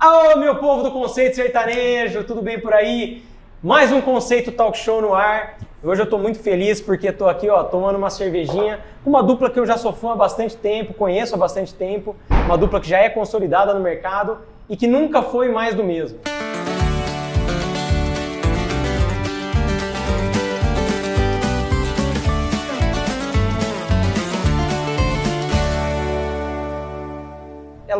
Alô, meu povo do Conceito Sertanejo, tudo bem por aí? Mais um Conceito Talk Show no ar. Hoje eu tô muito feliz porque tô aqui, ó, tomando uma cervejinha com uma dupla que eu já sou fã há bastante tempo, conheço há bastante tempo, uma dupla que já é consolidada no mercado e que nunca foi mais do mesmo.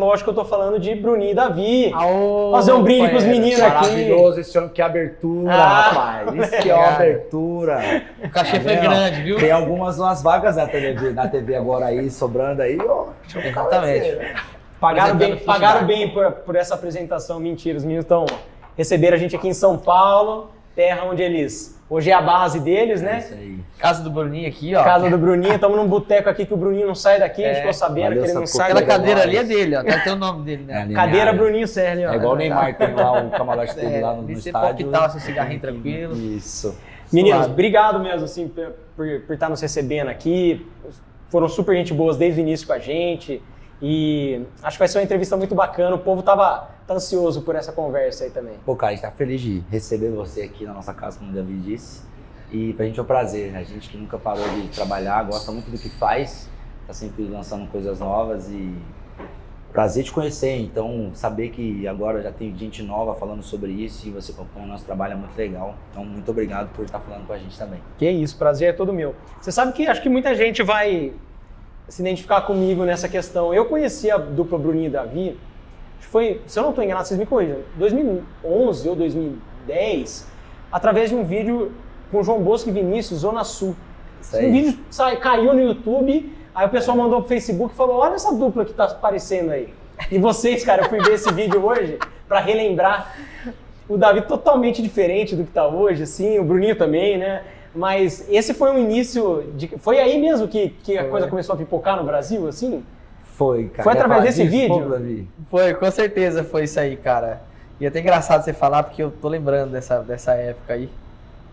Lógico que eu tô falando de Bruninho e Davi. Aô, Fazer um brinde pros meninos aqui. Maravilhoso esse homem, que abertura, Ah, rapaz. Isso que é uma abertura. O cachê Tá foi vendo? grande, viu? Tem algumas umas vagas na TV, na TV agora aí, sobrando aí, ó. Exatamente. Pagaram bem, pagaram bem por, por essa apresentação. Mentira, os meninos estão receberam a gente aqui em São Paulo, terra onde eles. Hoje é a base deles, É né? isso aí. Casa do Bruninho aqui, ó. Casa do Bruninho, estamos num boteco aqui que o Bruninho não sai daqui, a gente É, ficou sabendo valeu que ele não sai Aquela cadeira ali é dele, ó. Tá até o nome dele, É, né? ali Cadeira. Bruninho Serra, ó. É igual o Neymar tem lá o camarote dele É, lá no, no estádio. pra quitar seu cigarrinho tranquilo. Isso. Meninos, Suave. obrigado mesmo assim por, por, por estar nos recebendo aqui. Foram super gente boas desde o início com a gente. E acho que vai ser uma entrevista muito bacana. O povo tava tá ansioso por essa conversa aí também. Pô, cara, a gente tá feliz de receber você aqui na nossa casa, como o Davi disse. E pra gente é um prazer, né? A gente que nunca parou de trabalhar, gosta muito do que faz, tá sempre lançando coisas novas e prazer te conhecer. Então, saber que agora já tem gente nova falando sobre isso e você acompanha o nosso trabalho é muito legal. Então, muito obrigado por estar falando com a gente também. Que isso, prazer é todo meu. Você sabe que acho que muita gente vai se identificar comigo nessa questão. Eu conheci a dupla Bruninho e Davi, foi, se eu não estou enganado, vocês me corrijam, 2011 ou 2010, através de um vídeo com João Bosco e Vinícius, Zona Sul. Um vídeo sai, caiu no YouTube, aí o pessoal mandou pro Facebook e falou: olha essa dupla que tá aparecendo aí. E vocês, cara, eu fui ver esse vídeo hoje para relembrar o Davi totalmente diferente do que tá hoje, assim, o Bruninho também, né? Mas esse foi um início de. Foi aí mesmo que, que a Foi. coisa começou a pipocar no Brasil, assim? Foi, cara. Foi através desse disso, vídeo? pô, Davi? Foi, com certeza foi isso aí, cara. E é até engraçado você falar, porque eu tô lembrando dessa, dessa época aí.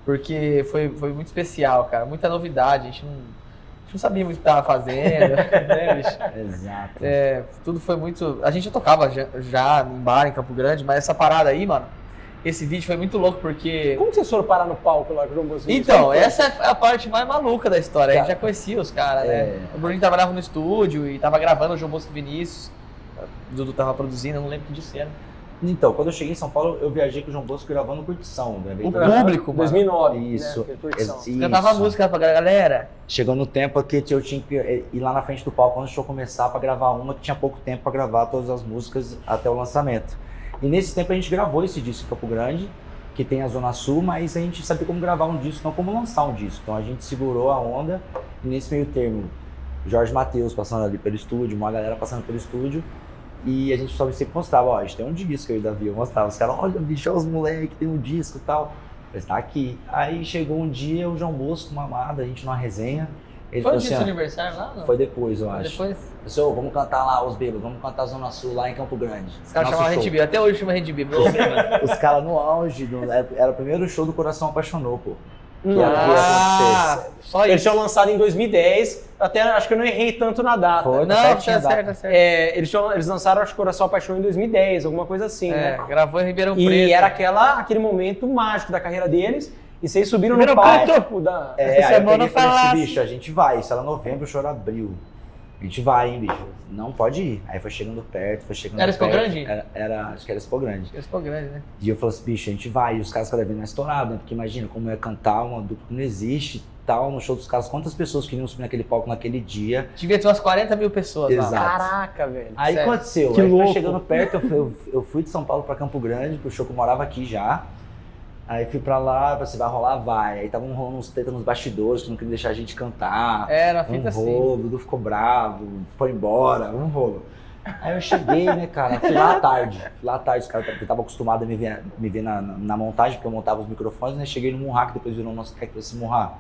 Porque foi, foi muito especial, cara. Muita novidade. A gente não, a gente não sabia muito o que tava fazendo, né, bicho? Exato. É, tudo foi muito. A gente já tocava já, já em bar em Campo Grande, mas essa parada aí, mano, esse vídeo foi muito louco porque. Como que vocês foram parar no palco lá com o João Bosco? Então, essa é a parte mais maluca da história. A gente já conhecia os caras, né? é. O Bruninho trabalhava no estúdio e tava gravando o João Bosco e Vinícius. O Dudu tava produzindo, eu não lembro o que disse era. Então, quando eu cheguei em São Paulo, eu viajei com o João Bosco gravando curtição. Gravei O público, mano. 2009. Isso. Né? Isso. Cantava música pra galera. Chegou no tempo que eu tinha que ir lá na frente do palco antes do show começar pra gravar uma que tinha pouco tempo pra gravar todas as músicas até o lançamento. E nesse tempo a gente gravou esse disco em Campo Grande, que tem a Zona Sul, mas a gente sabia como gravar um disco, não como lançar um disco. Então a gente segurou a onda e nesse meio termo, Jorge Matheus passando ali pelo estúdio, uma galera passando pelo estúdio. E a gente só sempre mostrava, ó, a gente tem um disco aí, Davi. Eu mostrava, os caras, olha, bicho, olha os moleques, tem um disco e tal. Mas tá aqui. Aí chegou um dia, o João Bosco, uma amada, a gente numa resenha. Ele Foi o dia do assim, seu aniversário lá? Não? foi depois, eu acho. depois? Pessoal, vamos cantar lá os bêbados, vamos cantar Zona Sul lá em Campo Grande. Os caras chamavam. Rede B. Até hoje chama a Rede B. meu bêbado. Os caras no auge, do- era, era o primeiro show do Coração Apaixonou, pô. Que era- que ia Ah, só Eles isso. tinham lançado em 2010, até acho que eu não errei tanto na data. Foi, Não, tá tá certinho a certo, data. tá certo. É, eles, tinham- eles lançaram, acho que Coração Apaixonado em 2010, alguma coisa assim, É, né? gravou em Ribeirão E Preto. era aquela, aquele momento mágico da carreira deles. E vocês subiram no Ribeirão palco Preto! da. É, Essa aí eu semana peguei e falei falasse. assim, bicho, a gente vai. Isso era novembro, o show era abril. A gente vai, hein, bicho. Não pode ir. Aí foi chegando perto, foi chegando Era Expo perto. Grande? Era, era- acho que era Expo Grande. Esse foi grande, né? E eu falei assim, bicho, a gente vai. E os caras cada vez mais estourados, né? Porque imagina como é cantar uma dupla que não existe tal, no show dos caras. Quantas pessoas queriam subir naquele palco naquele dia. Devia ter umas 40 mil pessoas lá. Exato. Caraca, velho. Aí Sério. aconteceu, Que aí louco. foi chegando perto, eu fui, eu- eu fui de São Paulo pra Campo Grande, pro show que eu morava aqui já. Aí fui pra lá, você vai rolar, vai. Aí estavam rolando uns treta nos bastidores que não queriam deixar a gente cantar. Era uma um fita assim. rolo, o Dudu ficou bravo, foi embora, um rolo. Aí eu cheguei, né, cara, fui lá à tarde. Fui lá à tarde, os caras estavam acostumados a me ver, me ver na, na- na montagem, porque eu montava os microfones, né? Cheguei no Murra, que depois virou nosso técnico esse Murra.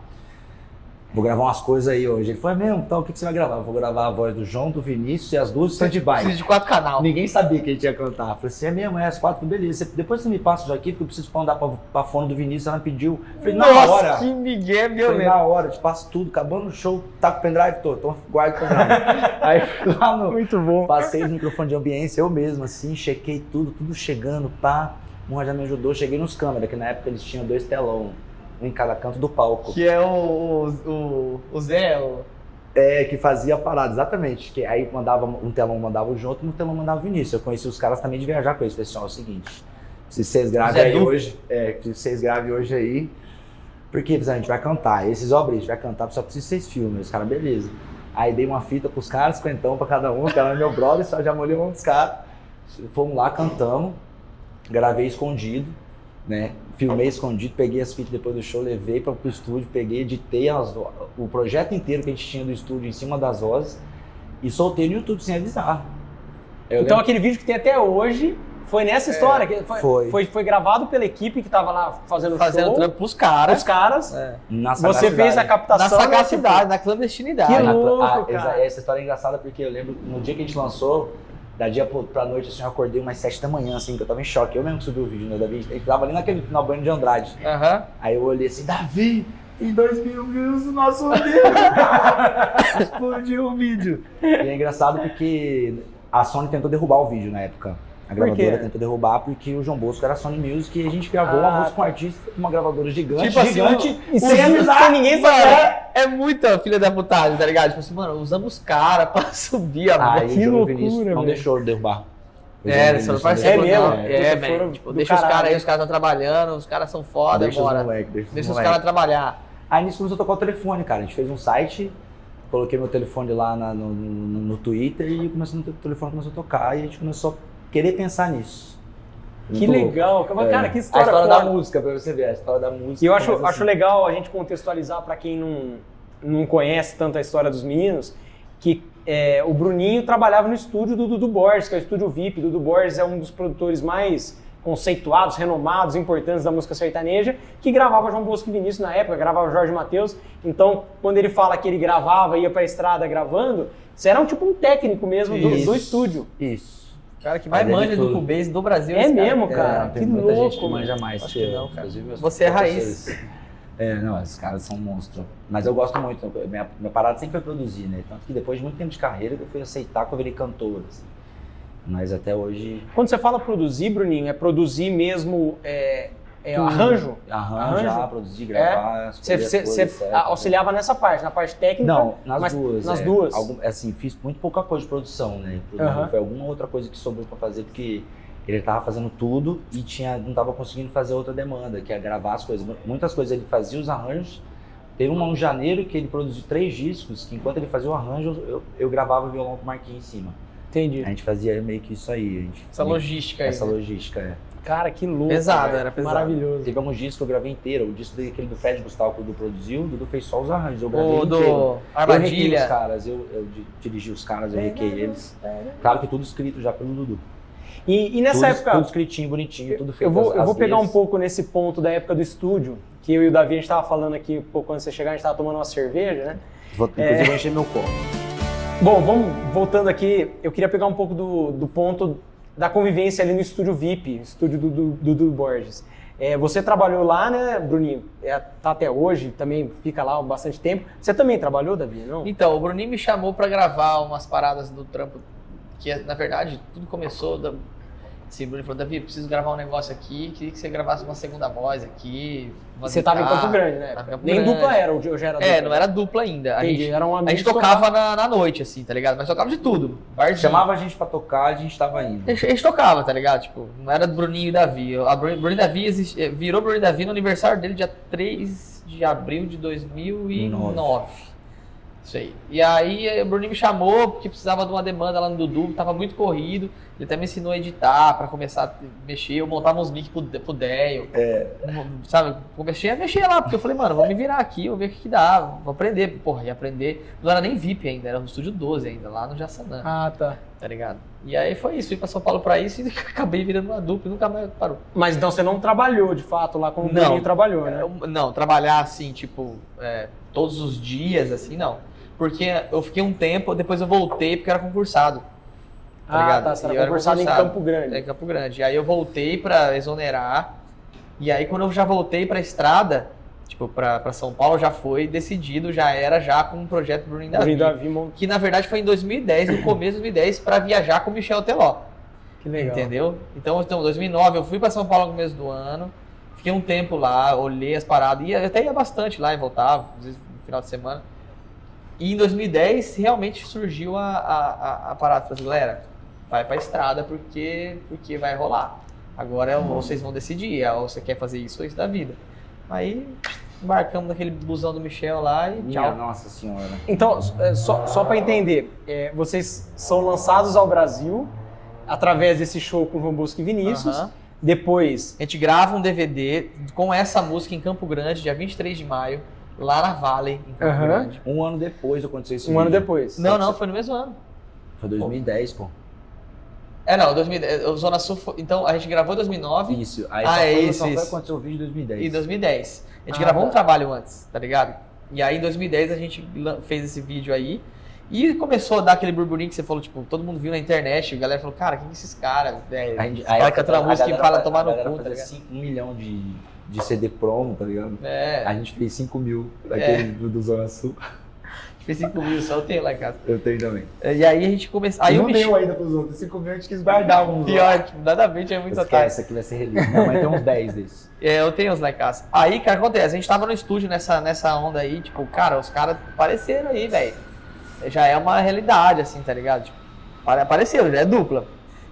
Vou gravar umas coisas aí hoje. Ele falou, é mesmo? Então, o que, que você vai gravar? Eu vou gravar a voz do João, do Vinícius e as duas do Preciso stand-by. de quatro canal. Ninguém sabia que a gente ia cantar. Eu falei assim, é mesmo, é as quatro, beleza. Depois você me passa isso aqui, porque eu preciso mandar pra, pra fone do Vinícius, ela me pediu. Eu falei, na Nossa, hora. que migué Falei, violento. na hora, te passo tudo, acabando o show, tá com o pendrive todo, então guarda o pendrive. aí lá no, Muito bom. Passei os microfones de ambiência, eu mesmo, assim, chequei tudo, tudo chegando, pá. Um já me ajudou, cheguei nos câmeras, que na época eles tinham dois telão, em cada canto do palco. Que é o, o, o, Zé, o... É, que fazia a parada, exatamente. Que aí mandava um telão mandava o Junto, um telão mandava o Vinícius. Eu conheci os caras também de viajar com eles. Falei assim, ó, é o seguinte, se vocês gravem aí hoje, é, se vocês gravem hoje aí, porque a gente vai cantar. Esses obras, a gente vai cantar, só precisa vocês filmem. Os caras, beleza. Aí dei uma fita pros caras, cinquentão pra cada um, que era meu brother, só já molhei um dos caras. Fomos lá, cantamos, gravei escondido, né? Filmei escondido, peguei as fitas depois do show, levei para o estúdio, peguei, editei as o projeto inteiro que a gente tinha do estúdio em cima das vozes e soltei no YouTube sem avisar. Eu Então lembro- aquele vídeo que tem até hoje foi nessa história. que foi, foi. Foi, foi gravado pela equipe que tava lá fazendo, fazendo show. trampo pros caras. Os caras. É. na Você fez a sagacidade. Na captação. sagacidade, na clandestinidade. Que na- louco, ah, cara. exa- Essa história é engraçada porque eu lembro no dia que a gente lançou, da dia pra noite, assim, eu acordei umas sete da manhã, assim, que eu tava em choque. Eu mesmo que subi o vídeo, né, Davi? Ele tava ali naquele na banho de Andrade. Aham. Aí eu olhei assim, Davi, tem dois mil views no nosso vídeo. Explodiu o vídeo. E é engraçado porque a Sony tentou derrubar o vídeo na época. A Por gravadora tentou derrubar porque o João Bosco era Sony Music e a gente gravou Ah, uma música com um tá. artista, uma gravadora gigante, Tipo assim, gigante. E os sem avisar, sem ninguém saber. é, é muita filha da putagem, tá ligado? Tipo assim, mano, usamos os caras pra subir a voz. que loucura, Vinícius não deixou derrubar. É, eles foram não parceiros. É mesmo? não. É, foram velho. Tipo, deixa os caralho. caras aí, os caras estão trabalhando, os caras são foda, Deixa os bora. moleques, deixa os Deixa os moleques. caras trabalhar. Aí nisso começou a tocar o telefone, cara. A gente fez um site, coloquei meu telefone lá na- no, no- no Twitter e começou, o telefone começou a tocar e a gente começou a querer pensar nisso. Que Muito louco. legal. Cara, É. que história, A história foda. da música, pra você ver, a história da música. E eu acho, começa acho assim. legal a gente contextualizar para quem não, não conhece tanto a história dos meninos, que é, o Bruninho trabalhava no estúdio do Dudu Borges, que é o estúdio VIP. Dudu Borges é um dos produtores mais conceituados, renomados, importantes da música sertaneja, que gravava João Bosco e Vinícius na época, gravava Jorge Mateus. Então, quando ele fala que ele gravava, ia pra estrada gravando, você era um tipo um técnico mesmo do, do estúdio. Isso. O cara que vai Mas é de manja do. Cubase do Brasil. É mesmo, cara. É, que tem muita louco, gente que manja mais Acho que, não, cara. Você é raiz. É, não, esses caras são monstros. Mas eu gosto muito, minha, minha parada sempre foi produzir, né? Tanto que depois de muito tempo de carreira eu fui aceitar que eu virei cantor. assim. Mas até hoje. Quando você fala produzir, Bruninho, é produzir mesmo é, é, arranjo? Arranjar, Arranjo? produzir, gravar, Você, certas. auxiliava nessa parte, na parte técnica? Não, nas mas duas. nas é. duas? Algum- assim, fiz muito pouca coisa de produção, né? Aham. Foi alguma outra coisa que sobrou pra fazer, porque ele tava fazendo tudo e tinha, não tava conseguindo fazer outra demanda, que é gravar as coisas. Muitas coisas ele fazia os arranjos. Teve um em janeiro que ele produziu três discos, que enquanto ele fazia o arranjo, eu, eu gravava o violão com o Marquinhos em cima. Entendi. A gente fazia meio que isso aí. Gente, Essa logística aí. Essa né? logística, é. Cara, que louco. Pesado, velho. era pesado. Maravilhoso. Teve alguns discos que eu gravei inteiro. O disco daquele do Fred Gustavo que o Dudu produziu, o Dudu fez só os arranjos. Eu gravei O inteiro. do Eu requei os Armadilha. caras, eu, eu di- dirigi os caras, eu É, requei eles. Claro que tudo escrito já pelo Dudu. E, e nessa tudo, época, Tudo escritinho, bonitinho, tudo feito. eu vou, as- eu vou pegar um vezes. pouco nesse ponto da época do estúdio, que eu e o Davi, a gente tava falando aqui, um pouco antes de você chegar, a gente tava tomando uma cerveja, né? Vou, inclusive, vou encher meu copo. Bom, vamos voltando aqui, eu queria pegar um pouco do, do ponto da convivência ali no estúdio VIP, estúdio do Dudu do, Borges. É, você trabalhou lá, né, Bruninho? É, tá até hoje, também fica lá há bastante tempo. Você também trabalhou, Davi, não? Então, o Bruninho me chamou pra gravar umas paradas do trampo, que na verdade tudo começou da. Se Bruno falou, Davi, preciso gravar um negócio aqui, queria que você gravasse uma segunda voz aqui. Você tava em Campo Grande, né? Campo Nem grande. dupla era, eu já era é, dupla. É, não era dupla ainda. A gente, era um a gente tocava. Na, na, noite, assim, tá ligado? Mas tocava de tudo. Barzinho. Chamava a gente pra tocar, a gente tava indo. A gente, a gente tocava, tá ligado? Tipo, não era Bruninho e Davi. A Bruno, e Davi exist... Eh, virou Bruninho e Davi no aniversário dele, dia 3 de abril de 2009. 9 isso aí E aí eh, o Bruninho me chamou porque precisava de uma demanda lá no Dudu, tava muito corrido. Ele até me ensinou a editar para começar a mexer. Eu montava uns mic pro, pro Deio. É. Sabe, comecei a mexer lá, porque eu falei, mano, vou me virar aqui, vou ver o que, que dá, vou aprender. Porra, ia aprender. Não era nem VIP ainda, era no estúdio 12 ainda, lá no Jassanã Ah, tá. Tá ligado? E aí foi isso, fui pra São Paulo pra isso e acabei virando uma dupla e nunca mais parou. Mas então você não trabalhou de fato lá como o Bruninho trabalhou, né? É, eu, não, trabalhar assim, tipo, é, todos os dias, assim, não. Porque eu fiquei um tempo, depois eu voltei porque era concursado. tá ah, ligado? tá. Você E eu era era concursado em concursado. Campo Grande. É Campo Grande. Aí eu voltei pra exonerar. E aí quando eu já voltei pra estrada, tipo, pra São Paulo, já foi decidido, já era já com um projeto Bruninho Davi. Bruninho Davi, Que na verdade foi em 2010, no começo de 2010, pra viajar com o Michel Teló. que legal. Entendeu? Então, então, 2009 eu fui pra São Paulo no começo do ano, fiquei um tempo lá, olhei as paradas, ia, até ia bastante lá e voltava, às vezes no final de semana. E em 2010 realmente surgiu a, a, a, a parada, falei, assim, galera, vai pra estrada porque, porque vai rolar. Agora é, ou vocês vão decidir, é, ou você quer fazer isso ou isso da vida. Aí embarcamos naquele busão do Michel lá e Minha tchau. nossa senhora. Então, é, só, só para entender, é, vocês são lançados ao Brasil através desse show com João Bosco e Vinícius. Aham. Depois, A gente grava um DVD com essa música em Campo Grande, dia 23 de maio, lá na Valley, em Campo Aham. Grande. Um ano depois aconteceu esse um ano vídeo. depois. Não, não, foi no mesmo ano. Foi 2010, pô. É, não, 2010, o Zona Sul, foi, então a gente gravou em 2009 Isso. Aí Ah, só é foi, isso, só foi isso. acontecer o vídeo em 2010. e 2010. A gente Ah, gravou tá. um trabalho antes, tá ligado? E aí em 2010 a gente fez esse vídeo aí e começou a dar aquele burburinho que você falou, tipo, todo mundo viu na internet, a galera falou, cara, quem que esses caras? É, A gente, os caras cantam a música e fala fa- tomar no cu, tá ligado? um milhão de, de CD promo, tá ligado? É, A a gente fez 5 mil É. daquele do, do Zona Sul. gente fez 5 mil, só eu tenho lá em casa. Eu tenho também. E aí a gente começou. Aí não o Michel. deu ainda pros outros. 5 mil a gente quis guardar uns. Pior, tipo, nada a ver, tinha muito otário. Esquece, aqui vai ser release. Minha mãe tem uns 10 desses. É, eu tenho os lá em casa. Aí, cara, acontece, a gente tava no estúdio nessa, nessa onda aí, tipo, cara, os caras apareceram aí, velho. Já é uma realidade, assim, tá ligado? Tipo, apare- apareceram, já é dupla.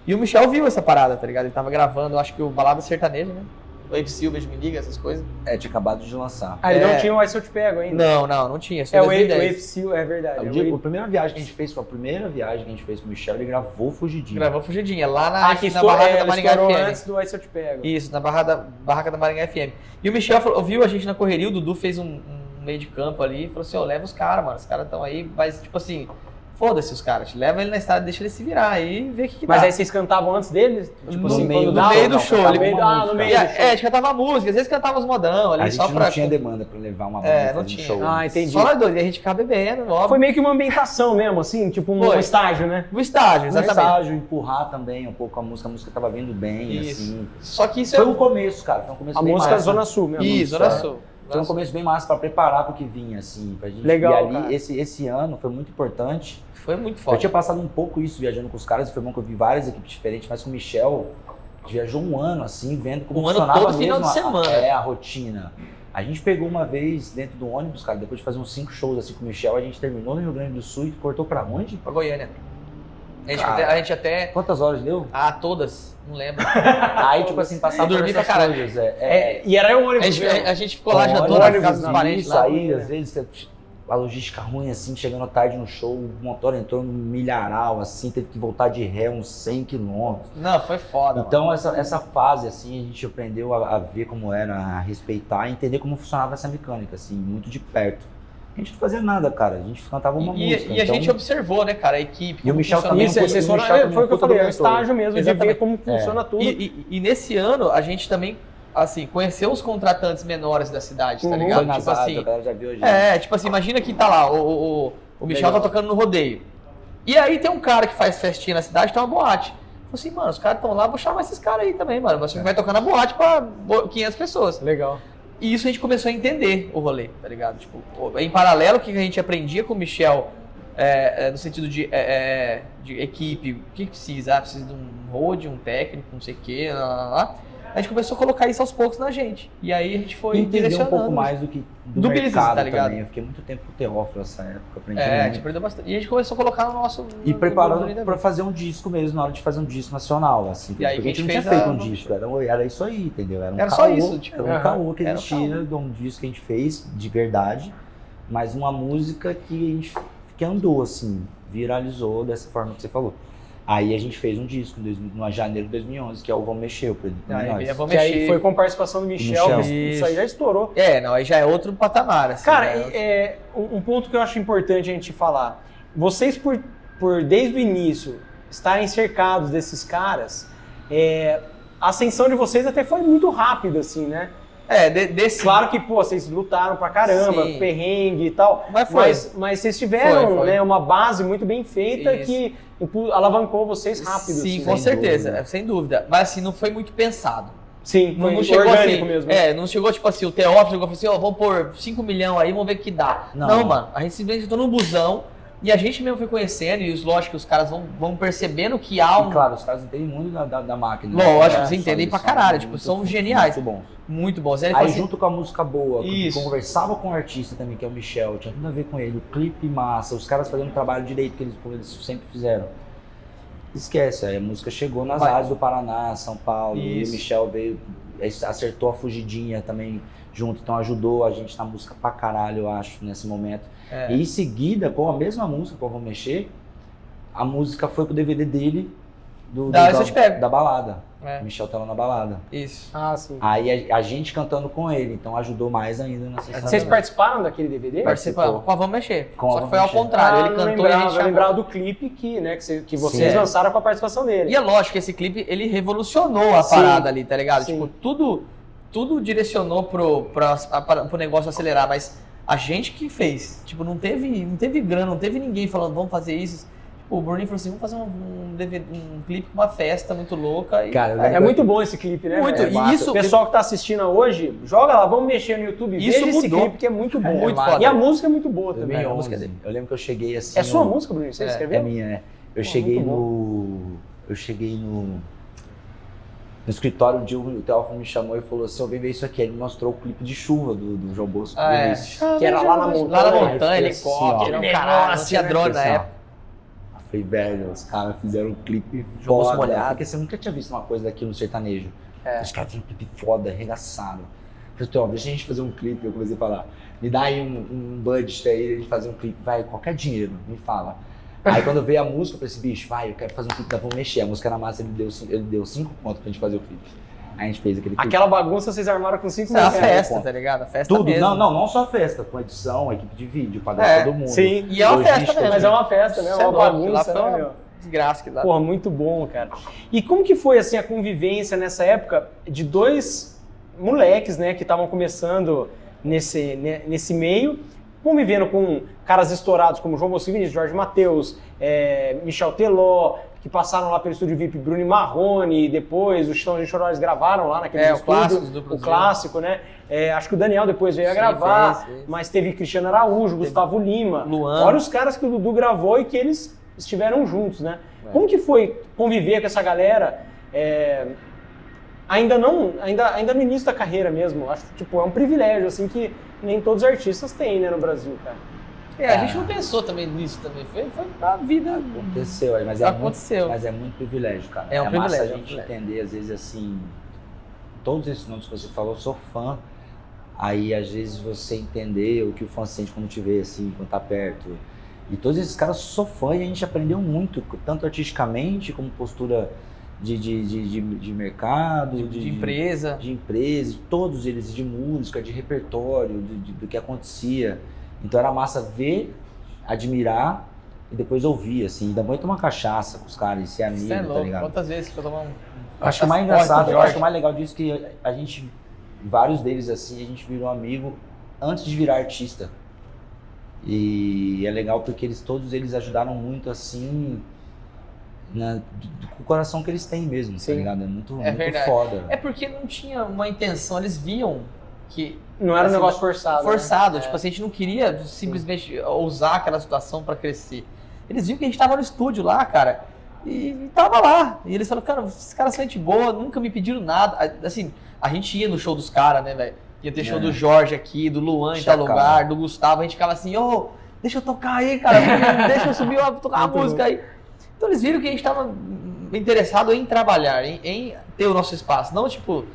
E o Michel viu essa parada, tá ligado? Ele tava gravando, eu acho que o Balada Sertaneja, né? O Abe Silva, Me Liga, essas coisas. É, tinha acabado de lançar. Ah, ele É. não tinha o Se Eu Te Pego ainda. Não, não, não tinha. Isso É foi o 2010. Epsil, é verdade. O é o dia- Ape- a primeira viagem que a gente fez, foi a primeira viagem que a gente fez com o Michel, ele gravou Fugidinho. Gravou Fugidinha, lá na, Ah, que na estou, barraca é, da Maringá FM. antes do Se Eu Te Pego. Isso, na barra da, barraca da Maringá FM. E o Michel falou, viu a gente na correria, o Dudu fez um, um meio de campo ali e falou assim, ó, leva os caras, mano, os caras estão aí, mas tipo assim, foda-se os caras, leva ele na estrada, deixa ele se virar aí e vê o que, que Mas dá. aí vocês cantavam antes deles? Tipo No- assim, no meio dava? do Não, show, ele- no meio- uma Ah, no meio do show. é, a gente cantava música, às vezes cantava os modão ali, A gente só não pra... tinha demanda pra levar uma banda É, não um tinha. show. Ah, entendi. Só nós dois, e a gente ficava bebendo, óbvio. Foi meio que uma ambientação mesmo, assim, tipo um Foi. estágio, né? O estágio, No exatamente. estágio, empurrar também um pouco a música, a música tava vindo bem, Isso. assim. Só que isso Foi é... um começo, cara, foi um começo A bem música massa. Zona Sul mesmo. Ih, Zona é. Sul. Foi um começo bem massa pra preparar pro que vinha, assim, pra gente. Legal, e ali, cara. esse, esse ano foi muito importante. Foi muito Eu forte. tinha passado um pouco isso viajando com os caras, e foi bom que eu vi várias equipes diferentes, mas com o Michel, a gente viajou um ano, assim, vendo como Um ano funcionava todo final mesmo de a- semana. é, a rotina. A gente pegou uma vez dentro do ônibus, cara, depois de fazer uns cinco shows assim com o Michel, a gente terminou no Rio Grande do Sul e cortou pra onde? Pra Goiânia. A gente, até, a gente até... Quantas horas deu? Ah, todas. Não lembro. Aí, tipo assim, passava Eu dormi pra caralho. coisas. É, É, e era o A ônibus gente, mesmo. a, a gente ficou lá, jantou ônibus, na casa dos parentes aí, às vezes, a logística ruim, assim, chegando tarde no show, o motor entrou no milharal, assim, teve que voltar de ré uns 100 quilômetros. Não, foi foda. mano. Então, essa, essa fase, assim, a gente aprendeu a, a ver como era, a respeitar, a entender como funcionava essa mecânica, assim, muito de perto. A gente não fazia nada, cara, a gente cantava uma E, música. e a então- gente observou, né, cara, a equipe. E o Michel também Isso, puta- vocês o foram, Michel é, também foi o que eu falei, é estágio mesmo, de Exatamente. ver como funciona tudo. E, e- e nesse ano, a gente também, assim, conheceu os contratantes menores da cidade, tá Uhum. ligado? Foi Tipo assim, a galera já viu a gente. é, tipo assim, imagina que tá lá, o, o, o- Michel Legal. tá tocando no rodeio. E aí tem um cara que faz festinha na cidade, tem uma boate. Falei assim, mano, os caras estão lá, vou chamar esses caras aí também, mano. Você vai tocar na boate pra bo- 500 pessoas. Legal. E isso a gente começou a entender o rolê, tá ligado? Tipo, em paralelo, o que a gente aprendia com o Michel, é, é, no sentido de, é, é, de equipe, o que precisa? Ah, precisa de um road, um técnico, não sei o quê, lá, lá, lá. A gente começou a colocar isso aos poucos na gente. E aí a gente foi E entender um pouco mais do que do, Do business, mercado tá ligado? também. Eu fiquei muito tempo com o Teófilo nessa época, aprendi É, a muito. gente aprendeu bastante. E a gente começou a colocar no nosso. E no- preparando pra fazer um disco mesmo, na hora de fazer um disco nacional, assim. E aí porque a gente a não tinha feito a- um disco, era, era isso aí, entendeu? Era, um Era só caô, isso, tipo, Era um caô que um existia de um disco que a gente fez, de verdade, mas uma música que a gente que andou, assim, viralizou dessa forma que você falou. Aí a gente fez um disco no janeiro de 2011, que é o Vamos Mexer, o Produto Aí, eu vou Que aí mexer. foi com participação do Michel, Michel. isso, isso aí já estourou. É, não, aí já é outro patamar, assim. Cara, né? é, um ponto que eu acho importante a gente falar. Vocês, por, por desde o início, estarem cercados desses caras, é, a ascensão de vocês até foi muito rápida, assim, né? É, de- desse. Claro que, pô, vocês lutaram pra caramba, Sim. perrengue e tal. Mas foi. Mas, mas vocês tiveram Foi, foi. Né, uma base muito bem feita Isso. que alavancou vocês rápido. Sim, assim, com né? certeza, dúvida. é, sem dúvida. Mas assim, não foi muito pensado. Sim, Não, foi não chegou orgânico assim. mesmo. É, não chegou tipo assim, o Teófilo chegou e falou assim, ó, vamos pôr 5 milhões aí, vamos ver o que dá. Não, Não. mano, a gente simplesmente entrou no busão e a gente mesmo foi conhecendo, e os lógico que os caras vão, vão percebendo que há um. E claro, os caras entendem muito da, da, da máquina. Lógico, É, vocês entendem eles pra caralho, tipo, muito- são geniais. Muito bons. Muito ele Aí falou assim, junto com a música boa, Isso. conversava com o artista também, que é o Michel, tinha tudo a ver com ele, o clipe massa, os caras fazendo o trabalho direito que eles, eles sempre fizeram. Esquece, aí a música chegou nas Vai. rádios do Paraná, São Paulo, e o Isso. Michel veio, aí acertou a fugidinha também junto, então ajudou a gente na música pra caralho, eu acho, nesse momento. É, E em seguida, com a mesma música, com o Vou Mexer, a música foi pro DVD dele, do, Da do- da balada. é, O Michel lá na balada. isso. Ah, sim. Aí a, a gente cantando com ele, então ajudou mais ainda nessa história. Vocês participaram daquele DVD? Participamos. Com a Vamos Mexer. Com Só que foi ao Mexer. contrário, Ah, ele cantou e a lembrava, gente chamou. lembrava do clipe que, né, que, cê- que vocês Sim. lançaram com a participação dele. E é lógico que esse clipe, ele revolucionou a Sim. parada ali, tá ligado? Sim. Tipo, tudo, tudo direcionou pro, pra, pra, pro negócio acelerar, mas a gente que fez. Tipo, não teve, não teve grana, não teve ninguém falando, vamos fazer isso. Tipo, o Bruninho falou assim, vamos fazer um, um, DVD um clipe com uma festa muito louca. E, Cara, eu É, lembro- muito bom esse clipe, né? Muito, velho? e isso- O pessoal que tá assistindo hoje, joga lá, vamos mexer no YouTube, Isso veja esse clipe que é muito bom. É, muito foda. E a música é muito boa também. 2011. a música dele. Eu lembro que eu cheguei assim. É sua música, Bruno? Você É, escreveu? É minha, né? Eu Pô, cheguei no. Eu cheguei no. No escritório, o Dil, o Teófilo me chamou e falou assim: Eu vem ver isso aqui. Ele me mostrou o clipe de chuva do, do João Bosco. Ah, é. Vinícius. Que era lá na montanha. Lá na Aí montanha, assim, helicóptero, caralho, né? drone na Assim, época. Eu falei, velho, os caras fizeram um clipe João Bosco foda. molhado. Porque você nunca tinha visto uma coisa daquilo no sertanejo. É. Os caras fizeram um clipe foda, arregaçaram. Eu falei, Tom, deixa a gente fazer um clipe. Eu comecei a falar, me dá aí um, um budget aí, a gente fazer um clipe. Vai, qualquer dinheiro, me fala. Aí quando veio a música, eu falei assim, bicho, vai, eu quero fazer um clipe, tá, vamos mexer. A música era massa, ele deu, ele deu cinco pontos pra gente fazer o clipe. Aí a gente fez aquele clipe. Aquela bagunça vocês armaram com 5 Isso é uma mil festa. tá ligado? A festa Tudo, mesmo. não, não, não só a festa, com edição, equipe de vídeo, pagar É, todo mundo. Sim. E é uma festa mesmo. Mas é uma festa, né? Isso Uma é lá bagunça, foi né, meu? desgraça que lá. Porra, muito bom, cara. E como que foi assim a convivência nessa época de dois moleques, né, que estavam começando nesse, nesse meio, convivendo com caras estourados como João Bosco Vinícius, Jorge Matheus, é, Michel Teló, que passaram lá pelo estúdio VIP Bruno e Marrone, e depois os Chitão de Choró eles gravaram lá naquele É, o estúdio, o Brasil. clássico, né? É, acho que o Daniel depois veio a Sim, gravar, fez, fez. mas teve Cristiano Araújo, Gustavo Lima, Luan. Olha os caras que o Dudu gravou e que eles estiveram juntos, né? É. Como que foi conviver com essa galera? é, ainda não, ainda, ainda no início da carreira mesmo. Acho que tipo, é um privilégio assim que nem todos os artistas têm, né, no Brasil, cara. É, a gente não pensou também nisso também. Foi, foi a vida. Aconteceu, mas é, muito, Aconteceu. mas é muito privilégio, cara. É um massa privilégio, a é um gente privilégio. entender, às vezes, assim, todos esses nomes que você falou, eu sou fã. Aí, às vezes, você entender o que o fã sente quando te vê, assim, quando tá perto. E todos esses caras sou fã e a gente aprendeu muito, tanto artisticamente como postura de, de, de, de, mercado, De, de, empresa. de empresa, todos eles, de música, de repertório, do que acontecia. Então era massa ver, admirar e depois ouvir, assim. Ainda muito tomar cachaça com os caras e ser amigo, Isso é tá louco. ligado? Quantas vezes que eu tomo um. Acho que o mais engraçado, eu acho que o mais legal disso é que a gente, vários deles assim, a gente virou amigo antes de virar artista. E é legal porque eles todos eles ajudaram muito assim, na, do, do coração que eles têm mesmo, Sim. tá ligado? É muito, É muito verdade. foda. É porque não tinha uma intenção, eles viam que Não era um Assim, negócio forçado. né? forçado, É. tipo assim, a gente não queria simplesmente usar aquela situação pra crescer. Eles viam que a gente tava no estúdio lá, cara, e, e tava lá. E eles falaram, cara, esses caras são gente boa, nunca me pediram nada. A- Assim, a gente ia no show dos caras, né, velho? Ia ter show É. do Jorge aqui, do Luan em tal lugar, do Gustavo, a gente ficava assim, ô, deixa eu tocar aí, cara, deixa eu subir, ó, tocar uma Muito música aí. Então eles viram que a gente tava interessado em trabalhar, em, em ter o nosso espaço, não tipo.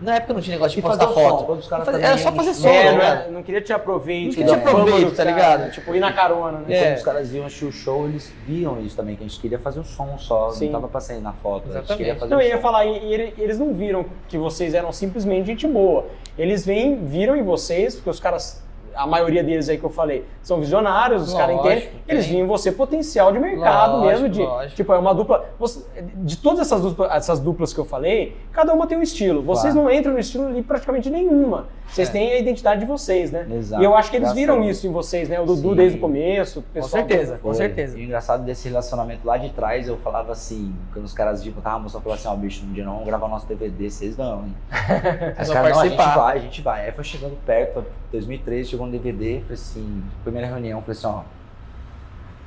Na época não tinha negócio de E postar foto. som, quando os caras Fazer- também era só fazer som, É, tá não, queria te aproveito. Não queria te fama dos tá ligado? né? Tipo, ir na carona, né? E É. quando os caras iam assistir o show, eles viam isso também, que a gente queria fazer o som só, Sim. não tava sair na foto, a gente Exatamente. queria fazer Não, o eu ia som. falar, e, e ele- eles não viram que vocês eram simplesmente gente boa. Eles vêm, viram em vocês, porque os caras a maioria deles aí que eu falei são visionários, os caras entendem, eles em você potencial de mercado Lógico, mesmo, de, lógico. tipo, é uma dupla, você- de todas essas duplas, essas duplas que eu falei, cada uma tem um estilo, vocês Claro. não entram no estilo de praticamente nenhuma, vocês É. têm a identidade de vocês, né? Exato. E eu acho que eles viram isso em vocês, né? O Dudu Sim. desde o começo, o Com pessoal... certeza, com certeza. E o engraçado desse relacionamento lá de trás, eu falava assim, quando os caras eu tava mostrando, falava assim, ó, bicho, um dia não vamos gravar nosso DVD, vocês vão, hein? Os caras, não, a gente vai, a gente vai. Aí foi chegando perto, 2013, chegou no DVD, falei assim, primeira reunião, falei assim, ó,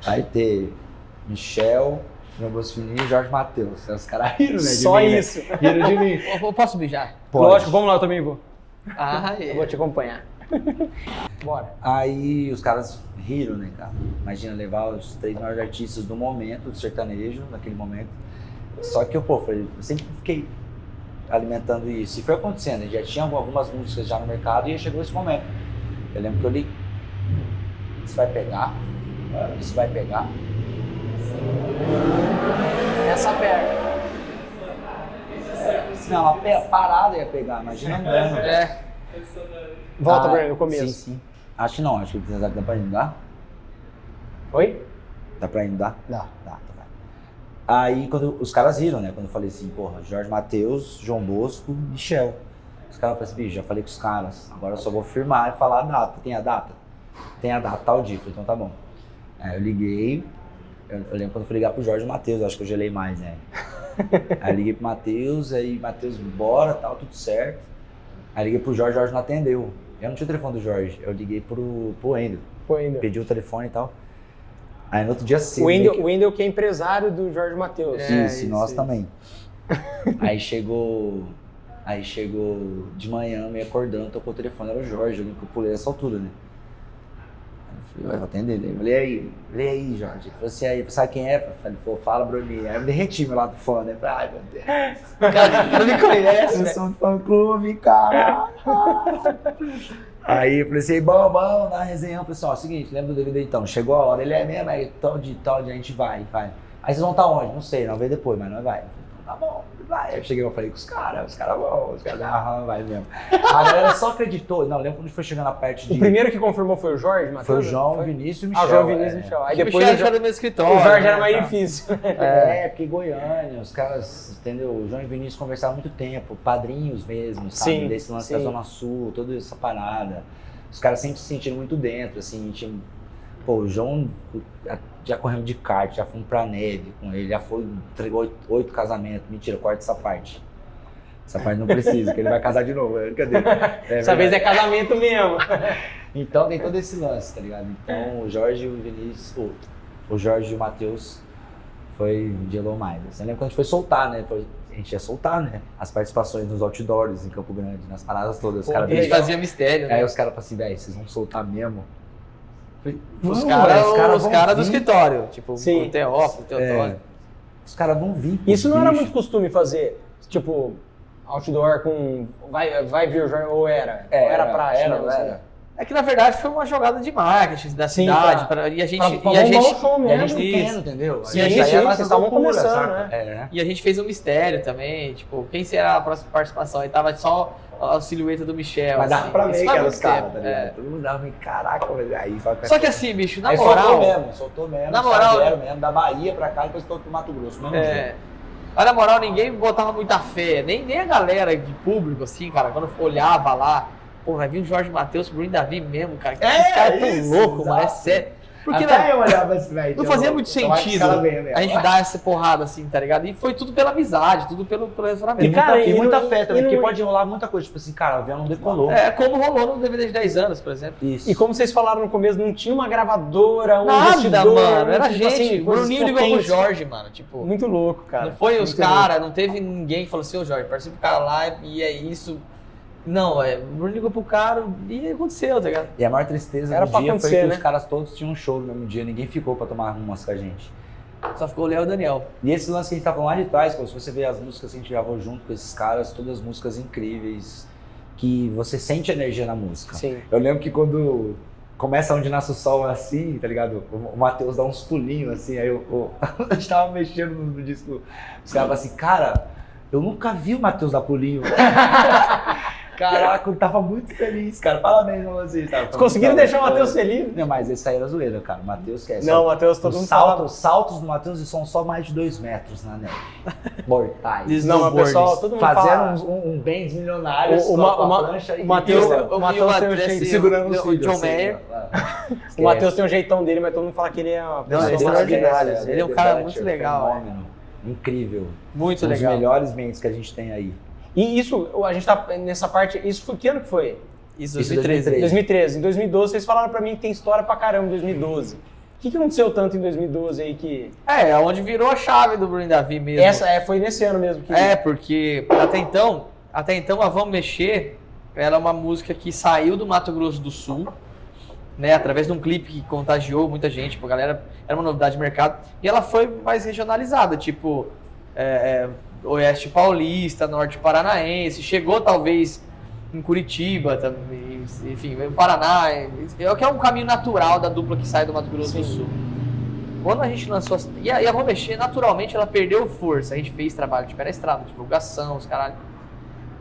vai ter Michel, João Bosfininho e Jorge Matheus. Os caras riram, né, de Só mim, né? isso. Riram de mim. Eu, posso beijar? Pode. Lógico, vamos lá, eu também vou. Ah, Eu vou te acompanhar. Bora. Aí os caras riram, né, cara? Imagina levar os três maiores artistas do momento, do sertanejo, naquele momento. Só que eu, pô, falei, eu sempre fiquei alimentando isso. E foi acontecendo, já tinha algumas músicas já no mercado e aí chegou esse momento. Eu lembro que eu li. Isso vai pegar? Isso vai pegar? Essa perna. Não, pe- parada ia pegar, imagina andando. É. Volta Ah, pra no começo. Sim, sim. Acho que não, acho que dá, dá pra inundar. Oi? Dá pra inundar? Dá. Dá, tá, vai. Aí quando os caras riram, né? Quando eu falei assim, porra, Jorge Matheus, João Bosco, Michel. Os caras falaram assim, bicho, já falei com os caras, agora eu só vou firmar e falar a data. Tem a data? Tem a data, tal dia. Falei, então tá bom. Aí eu liguei, eu, eu lembro quando eu fui ligar pro Jorge Matheus, acho que eu gelei mais, né? aí liguei pro Matheus, aí Matheus, bora, tal, tudo certo. Aí liguei pro Jorge, o Jorge não atendeu. Eu não tinha o telefone do Jorge, eu liguei pro, pro Wendel, O Wendel. pedi o telefone e tal. Aí no outro dia cedo. O Wendel, que- Wendel que é empresário do Jorge Matheus. É, isso, isso, nós isso. também. aí chegou. Aí chegou de manhã, me acordando, tocou o telefone, era o Jorge, eu eu pulei essa altura, né? Aí eu falei, vai, vou atender ele. Eu falei, aí, lê aí, Jorge. Ele falou assim, aí, sabe quem é? Eu falei, pô, fala Bruni. Aí eu me derreti meu lado do fã, né? Eu Falei, ai, meu Deus. Cara, não me conhece, Eu velho. sou um fã clube, cara. Aí eu falei assim, bom, bom, na resenha, eu falei assim, ó, seguinte, lembra do DVD então? Chegou a hora, ele é mesmo, aí tal de tal dia a gente vai, vai. Aí vocês vão estar onde? Não sei, não, vê depois, mas nós vai. Tá bom, vai. Aí eu cheguei, eu falei com os caras, os caras vão, os caras, aham, vai mesmo. A galera só acreditou, não, lembro quando foi chegando a parte de... O primeiro que confirmou foi o Jorge Matheus? Foi o João, Foi? Vinícius e o Ah, Michel. o João Vinícius e é. o Michel. Aí depois depois o, Jo- do meu escritório. o Jorge né, era mais tá. difícil. É, porque Goiânia, os caras, entendeu? O João e o Vinícius conversaram há muito tempo, padrinhos mesmo, sabe? Sim, Desse lance sim. da Zona Sul, toda essa parada. Os caras sempre se sentiram muito dentro, assim, tinha... Pô, o João já corremos de kart, já fomos pra neve com ele, já foi entregou oito, oito casamentos. Mentira, corta essa parte. Essa parte não precisa, que ele vai casar de novo. Cadê? É Dessa vez é casamento mesmo. Então tem todo esse lance, tá ligado? Então o Jorge e o Vinícius, o, o Jorge e o Matheus foi gelou mais. Você lembra quando a gente foi soltar, né? Foi- a gente ia soltar, né? As participações nos outdoors em Campo Grande, nas paradas todas. Pô, caras A gente fazia mistério, né? Aí os caras falaram assim, velho, vocês vão soltar mesmo? Os "Vamos, caras velho, os caras cara do vir." escritório, tipo, Sim. o Teófilo, o Teotônio. É, os caras vão vir. Isso não era bicho. muito costume fazer, tipo, outdoor com. Vai, vai vir o Jorge, ou era? É, ou era era, praxe, era, né? era. É que na verdade foi uma jogada de marketing da Sim, cidade. pra- e a gente. pra- pra e a gente show E a gente pequeno, entendeu? Sim, a gente sim, vocês estavam começando, né? É. E a gente fez um mistério também, tipo, quem será a próxima participação? Aí tava só a silhueta do Michel. Mas dava assim. pra Isso ver que era os caras, tá ligado? é. Todo mundo dava caraca, velho. Aí vai Só que assim, bicho, na Aí moral. soltou mesmo, soltou mesmo. Na moral- mesmo, da Bahia pra cá, depois soltou pro Mato Grosso, mesmo É, jeito. mas na moral, ninguém botava muita fé. Nem, nem a galera de público, assim, cara, quando olhava lá, pô, vai vir o Jorge Matheus, o Bruno Davi mesmo, cara. Que É, esses caras tão isso, loucos, mano. É sério. Porque Até na- eu olhava assim, velho. não fazia muito sentido a gente dar essa porrada assim, tá ligado? E foi tudo pela amizade, tudo pelo, pelo relacionamento. E, muita, cara, e e muita fé também, e porque não- pode rolar muita coisa. Tipo assim, cara, o avião não decolou. É como rolou no DVD de 10 anos, por exemplo. Isso. E como vocês falaram no começo, não tinha uma gravadora, um Nada, investidor, mano. Era tipo gente. assim, o Bruninho ligou pro. Jorge, mano. Tipo, Muito louco, cara. não foi os caras, não teve ninguém que falou assim, ô Jorge, participa do cara lá e é isso. Não, é, o Bruno ligou pro cara e aconteceu, tá ligado? E a maior tristeza Era do dia foi acontecer, que né? os caras todos tinham um show no mesmo dia, ninguém ficou pra tomar umas com a gente. Só ficou o Léo e o Daniel. E esse lance que a gente tá falando lá de trás, pô, se você ver as músicas que a gente gravou junto com esses caras, todas músicas incríveis, que você sente energia na música. Sim. Eu lembro que quando começa onde nasce o sol assim, tá ligado? O, Matheus dá uns pulinhos assim, aí eu, o- a gente tava mexendo no, no disco, os caras falam assim, cara, eu nunca vi o Matheus dar pulinho. Caraca, eu tava muito feliz, cara. Parabéns pra vocês. Tá? Vocês conseguiram deixar o Matheus feliz? Não, mas esse aí era zoeira, cara. O Matheus quer. Não, o Matheus, todo Os mundo fala. saltos, saltos do Matheus são só mais de dois metros na neve. Mortais. Não, mas pessoal, todo mundo Fazendo fala. uns- um, um bens milionários O- o com Ma- a- com a o e- Matheus- o Matheus tem um jeito- segurando os o filhos. John assim, Mayer. O Matheus tem um jeitão dele, mas todo mundo fala que ele é uma pessoa ele é extraordinária. Ele é um cara muito legal, Fenômeno. Incrível. Muito um dos legal. melhores mentes que a gente tem aí. E isso, a gente tá nessa parte. Isso foi que ano que foi? Isso, Isso 2013. 2013. Em 2012, vocês falaram pra mim que tem história pra caramba em 2012. O que, que aconteceu tanto em 2012 aí que. É, onde virou a chave do Bruno Davi mesmo. Essa é, foi nesse ano mesmo que. É, porque até então, até então a Vamos Mexer era uma música que saiu do Mato Grosso do Sul, né, através de um clipe que contagiou muita gente, tipo, a galera, era uma novidade de mercado, e ela foi mais regionalizada, tipo, é, é, Oeste Paulista, Norte Paranaense, chegou talvez em Curitiba também, enfim, no Paraná, é, é que é um caminho natural da dupla que sai do Mato Grosso do Sim. Sul. Quando a gente lançou. E a, e a Vamos Mexer, naturalmente, ela perdeu força. A gente fez trabalho de pé na estrada, divulgação, os caralho.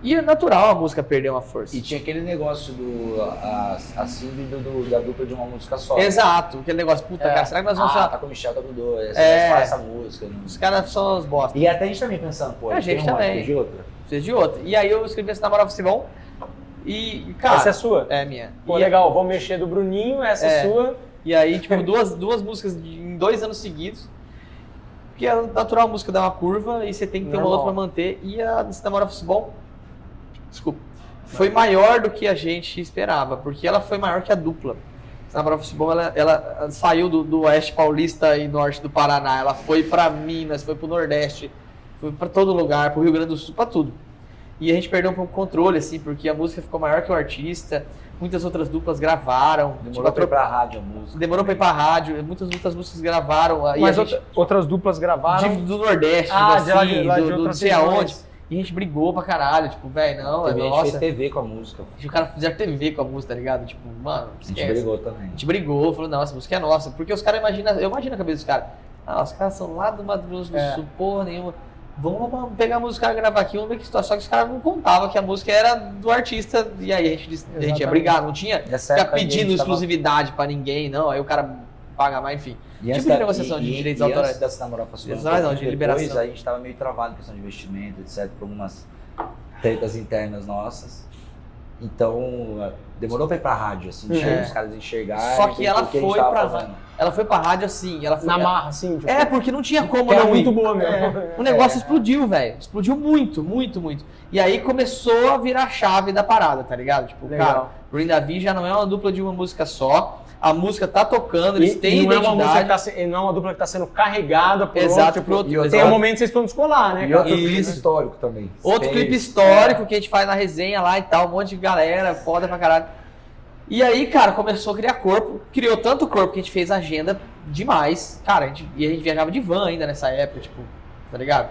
E é natural a música perder uma força. E tinha aquele negócio do. A, a síndrome do, do- da dupla de uma música só. Exato, aquele negócio, puta, É. cara, será que nós vamos. Ah, só- tá com o Michel, tá com o dois. É. É. essa música. não- Os caras são os bosta. E até a gente também pensando, pô, A gente uma, também. de outra. Fez de outra. E aí eu escrevi esse namorado Simão. E, cara. Essa é sua? é minha. Pô, e, legal, vamos mexer do Bruninho, essa é É. sua. e aí, tipo, duas, duas músicas em dois anos seguidos. Porque é natural a música dar uma curva e você tem que ter uma Normal. outra pra manter. E a namorado futebol. Desculpa. Foi maior do que a gente esperava, porque ela foi maior que a dupla. A Namorado Futebol, ela, ela saiu do, do oeste paulista e norte do Paraná, ela foi pra Minas, foi pro Nordeste, foi pra todo lugar, pro Rio Grande do Sul, pra tudo. E a gente perdeu um pouco o controle, assim, porque a música ficou maior que o artista, muitas outras duplas gravaram. Demorou tipo, pra ir atro- pra rádio a música. demorou pra ir pra rádio, muitas outras músicas gravaram. aí Mas a gente, outra- outras duplas gravaram. de- do Nordeste, Ah, tipo de lá assim, de- lá de do, do não sei aonde. E a gente brigou pra caralho, tipo, velho, não, é Teve, a gente nossa. fez TV com a música. O cara fizeram TV com a música, tá ligado? Tipo, mano, A gente esquece. brigou também. A gente brigou, falou, não, essa música é nossa. Porque os caras imaginam, eu imagino a cabeça dos caras. Ah, os caras são lá do Mato Grosso do É. Sul, porra nenhuma. Vamos pegar a música e gravar aqui, vamos ver que situação. Só que os caras não contavam que a música era do artista. E aí a gente, disse- a gente ia brigar, não tinha ficar pedindo tava- exclusividade pra ninguém, não. Aí o cara paga mais, enfim. E Tipo de negociação e- de e- direitos e autorais. Antes dessa namorada autorais não, de depois, liberação. a gente tava meio travado em questão de investimento, etc, por algumas tretas internas nossas. Então, demorou pra ir pra rádio, assim, Uhum. É. os caras enxergarem. Só que ela foi pra fazendo. Ela foi pra rádio assim, ela foi. Na marra, assim. Tipo, É, porque não tinha como que era não muito boa mesmo. É, o negócio explodiu, velho. Explodiu muito, muito, muito. E aí começou a virar a chave da parada, tá ligado? Tipo, Legal. cara, e Davi já não é uma dupla de uma música só. A música tá tocando, eles E, têm e não, é uma música que identidade. tá, se- não é uma dupla que tá sendo carregada por Exato, outro. por outro. e outra- Tem um momento que vocês precisam descolar, né? E outro clipe Isso. histórico também. Outro Fez. clipe histórico que a gente faz na resenha lá e tal, um monte de galera, foda pra caralho. E aí, cara, começou a criar corpo, criou tanto corpo que a gente fez agenda demais. Cara, a gente, e a gente viajava de van ainda nessa época, tipo, tá ligado?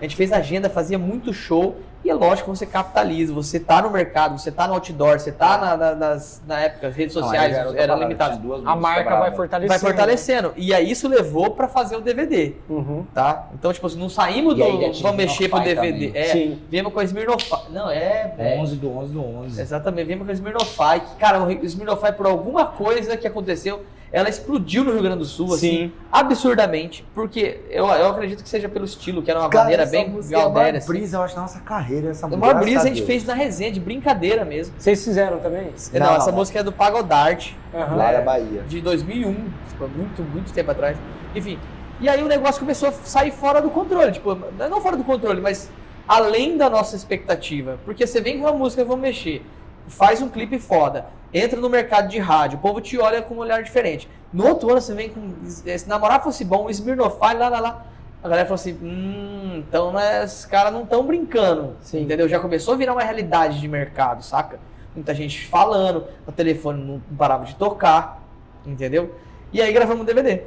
A gente fez agenda, fazia muito show, e é lógico que você capitaliza, você tá no mercado, você tá no outdoor, você tá na, na, nas, na época, as redes Não, sociais parada, limitadas. tinha duas A marca vai fortalecendo. Vai fortalecendo. E aí isso levou pra fazer o DVD, Uhum. tá? Então, tipo não saímos E aí do. Vamos mexer pro DVD. também. É, Sim. viemos com a Smirnoff. Não, é, velho. 11 do 11 do 11. Exatamente, vimos com a Smirnoff, que, cara, o Smirnoff, por alguma coisa que aconteceu, ela explodiu no Rio Grande do Sul, assim, Sim. absurdamente, porque eu, eu acredito que seja pelo estilo, que era uma Cara, maneira essa bem é galdéria, maior assim. brisa, eu acho, da nossa carreira. Essa música, maior graças brisa a gente Deus. fez na resenha, de brincadeira mesmo. Vocês fizeram também? Não, Não, essa não. música é do Pagodarte, Aham. Lá da Bahia. de 2001, tipo, muito, muito tempo atrás. Enfim, e aí o negócio começou a sair fora do controle, tipo, não fora do controle, mas além da nossa expectativa. Porque você vem com uma música, vamos mexer, faz um clipe foda, entra no mercado de rádio, o povo te olha com um olhar diferente. No outro ano você vem com, se namorar fosse bom, o Smirnoff, lá, lá, lá. A galera falou assim, hum, então né, esses caras não estão brincando, Sim. entendeu? Já começou a virar uma realidade de mercado, saca? Muita gente falando, o telefone não parava de tocar, entendeu? E aí gravamos um DVD.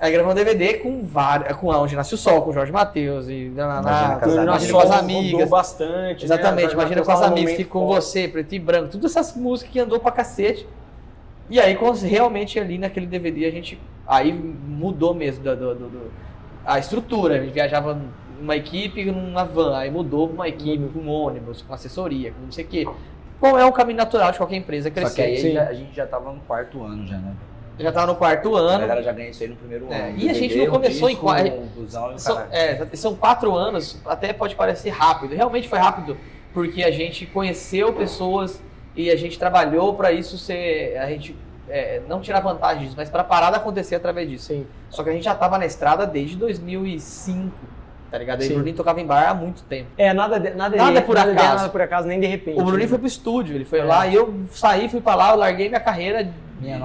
Aí gravamos um DVD com várias, com Onde Nasce o Sol, com o Jorge Matheus e na, na, Imagina na, com as amigas. Imagina com as rodou amigas. bastante. Exatamente, né? imagina com as um amigas, fico com você, preto e branco, todas essas músicas que andou pra cacete. E aí, realmente ali naquele DVD, a gente. Aí mudou mesmo do, do- do- do- a estrutura. A gente viajava uma equipe numa van, aí mudou pra uma equipe com ônibus, com assessoria, com não sei o quê. Bom, é um caminho natural de qualquer empresa Só que crescer. aí sim. a gente já tava no quarto ano já, né? Já tava no quarto A ano. galera já ganha isso aí no primeiro É, ano. e a gente não começou em disco, um busão e o São, é, são quatro anos, até pode parecer rápido. Realmente foi rápido, porque a gente conheceu pessoas e a gente trabalhou para isso ser. A gente é, não tirar vantagem disso, mas para parar de acontecer através disso. Sim. Só que a gente já tava na estrada desde 2005, tá ligado? Sim. o Bruninho tocava em bar há muito tempo. É, nada, de- nada, Nada de, por nada de- acaso. nada por acaso, nem de repente. O Bruninho né? foi pro estúdio, ele foi É. lá e eu saí, fui para lá, eu larguei minha carreira.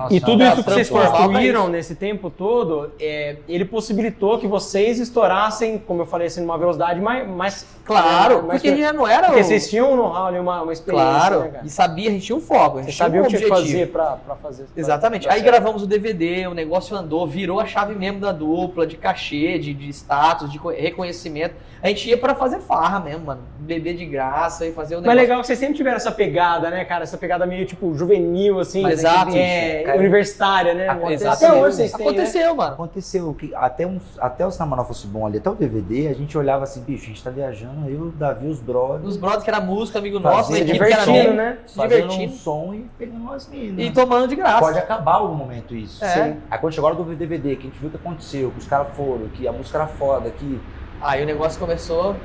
E tudo isso que vocês construíram nesse tempo todo, é, ele possibilitou que vocês estourassem, como eu falei assim, numa velocidade mais. mais Claro, mais porque gente já não era. porque vocês tinham um know-how, uma, uma experiência. Claro, né, e sabia, a gente tinha um foco, a gente sabia um o que objetivo. fazer pra, pra fazer. Exatamente. pra Aí certo. gravamos o DVD, o negócio andou, virou a chave mesmo da dupla, de cachê, de, de status, de co- reconhecimento. A gente ia pra fazer farra mesmo, mano. Beber de graça e fazer o Mas negócio. legal que vocês sempre tiveram essa pegada, né, cara? Essa pegada meio, tipo, juvenil, assim. Mas né, exato, é, cara. universitária, né? Aconteceu. Até hoje vocês têm, né? Aconteceu, mano. Aconteceu que até, uns, até o Cinema fosse bom ali, até o DVD, a gente olhava assim, bicho, a gente tá viajando, eu, o Davi, os brothers, Os brothers que era música, amigo nosso, era divertindo, né? se fazendo um divertindo som e pegando umas minas. e tomando de graça. Pode acabar algum momento isso. É. Sim. Aí quando chegou a hora do DVD, que a gente viu o que aconteceu, que os caras foram, que a música era foda, que Aí o negócio começou.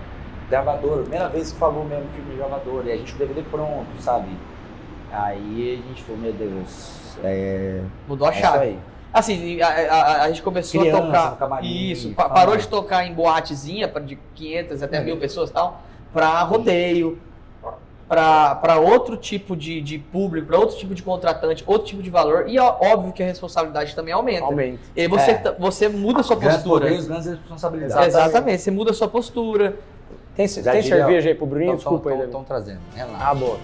gravadora, primeira vez que falou mesmo filme de gravadora, e a gente com o DVD pronto, sabe? Aí a gente falou, meu Deus, é, Mudou a é isso chave. aí. Assim, a, a- a gente começou Criança a tocar. camarim, isso, parou de tocar em boatezinha de 500 até É. mil pessoas e tal, pra rodeio, pra, pra outro tipo de, de público, pra outro tipo de contratante, outro tipo de valor. E ó, óbvio que a responsabilidade também aumenta. Aumenta. E você, É. você muda a sua Grandes postura. poderes, grandes responsabilidades. Exatamente. Exatamente, você muda a sua postura. Tem, Já tem diria- cerveja aí pro Bruninho? Tão- Desculpa tão- aí, tão- Davi. tão trazendo, relaxa. Ah, boa.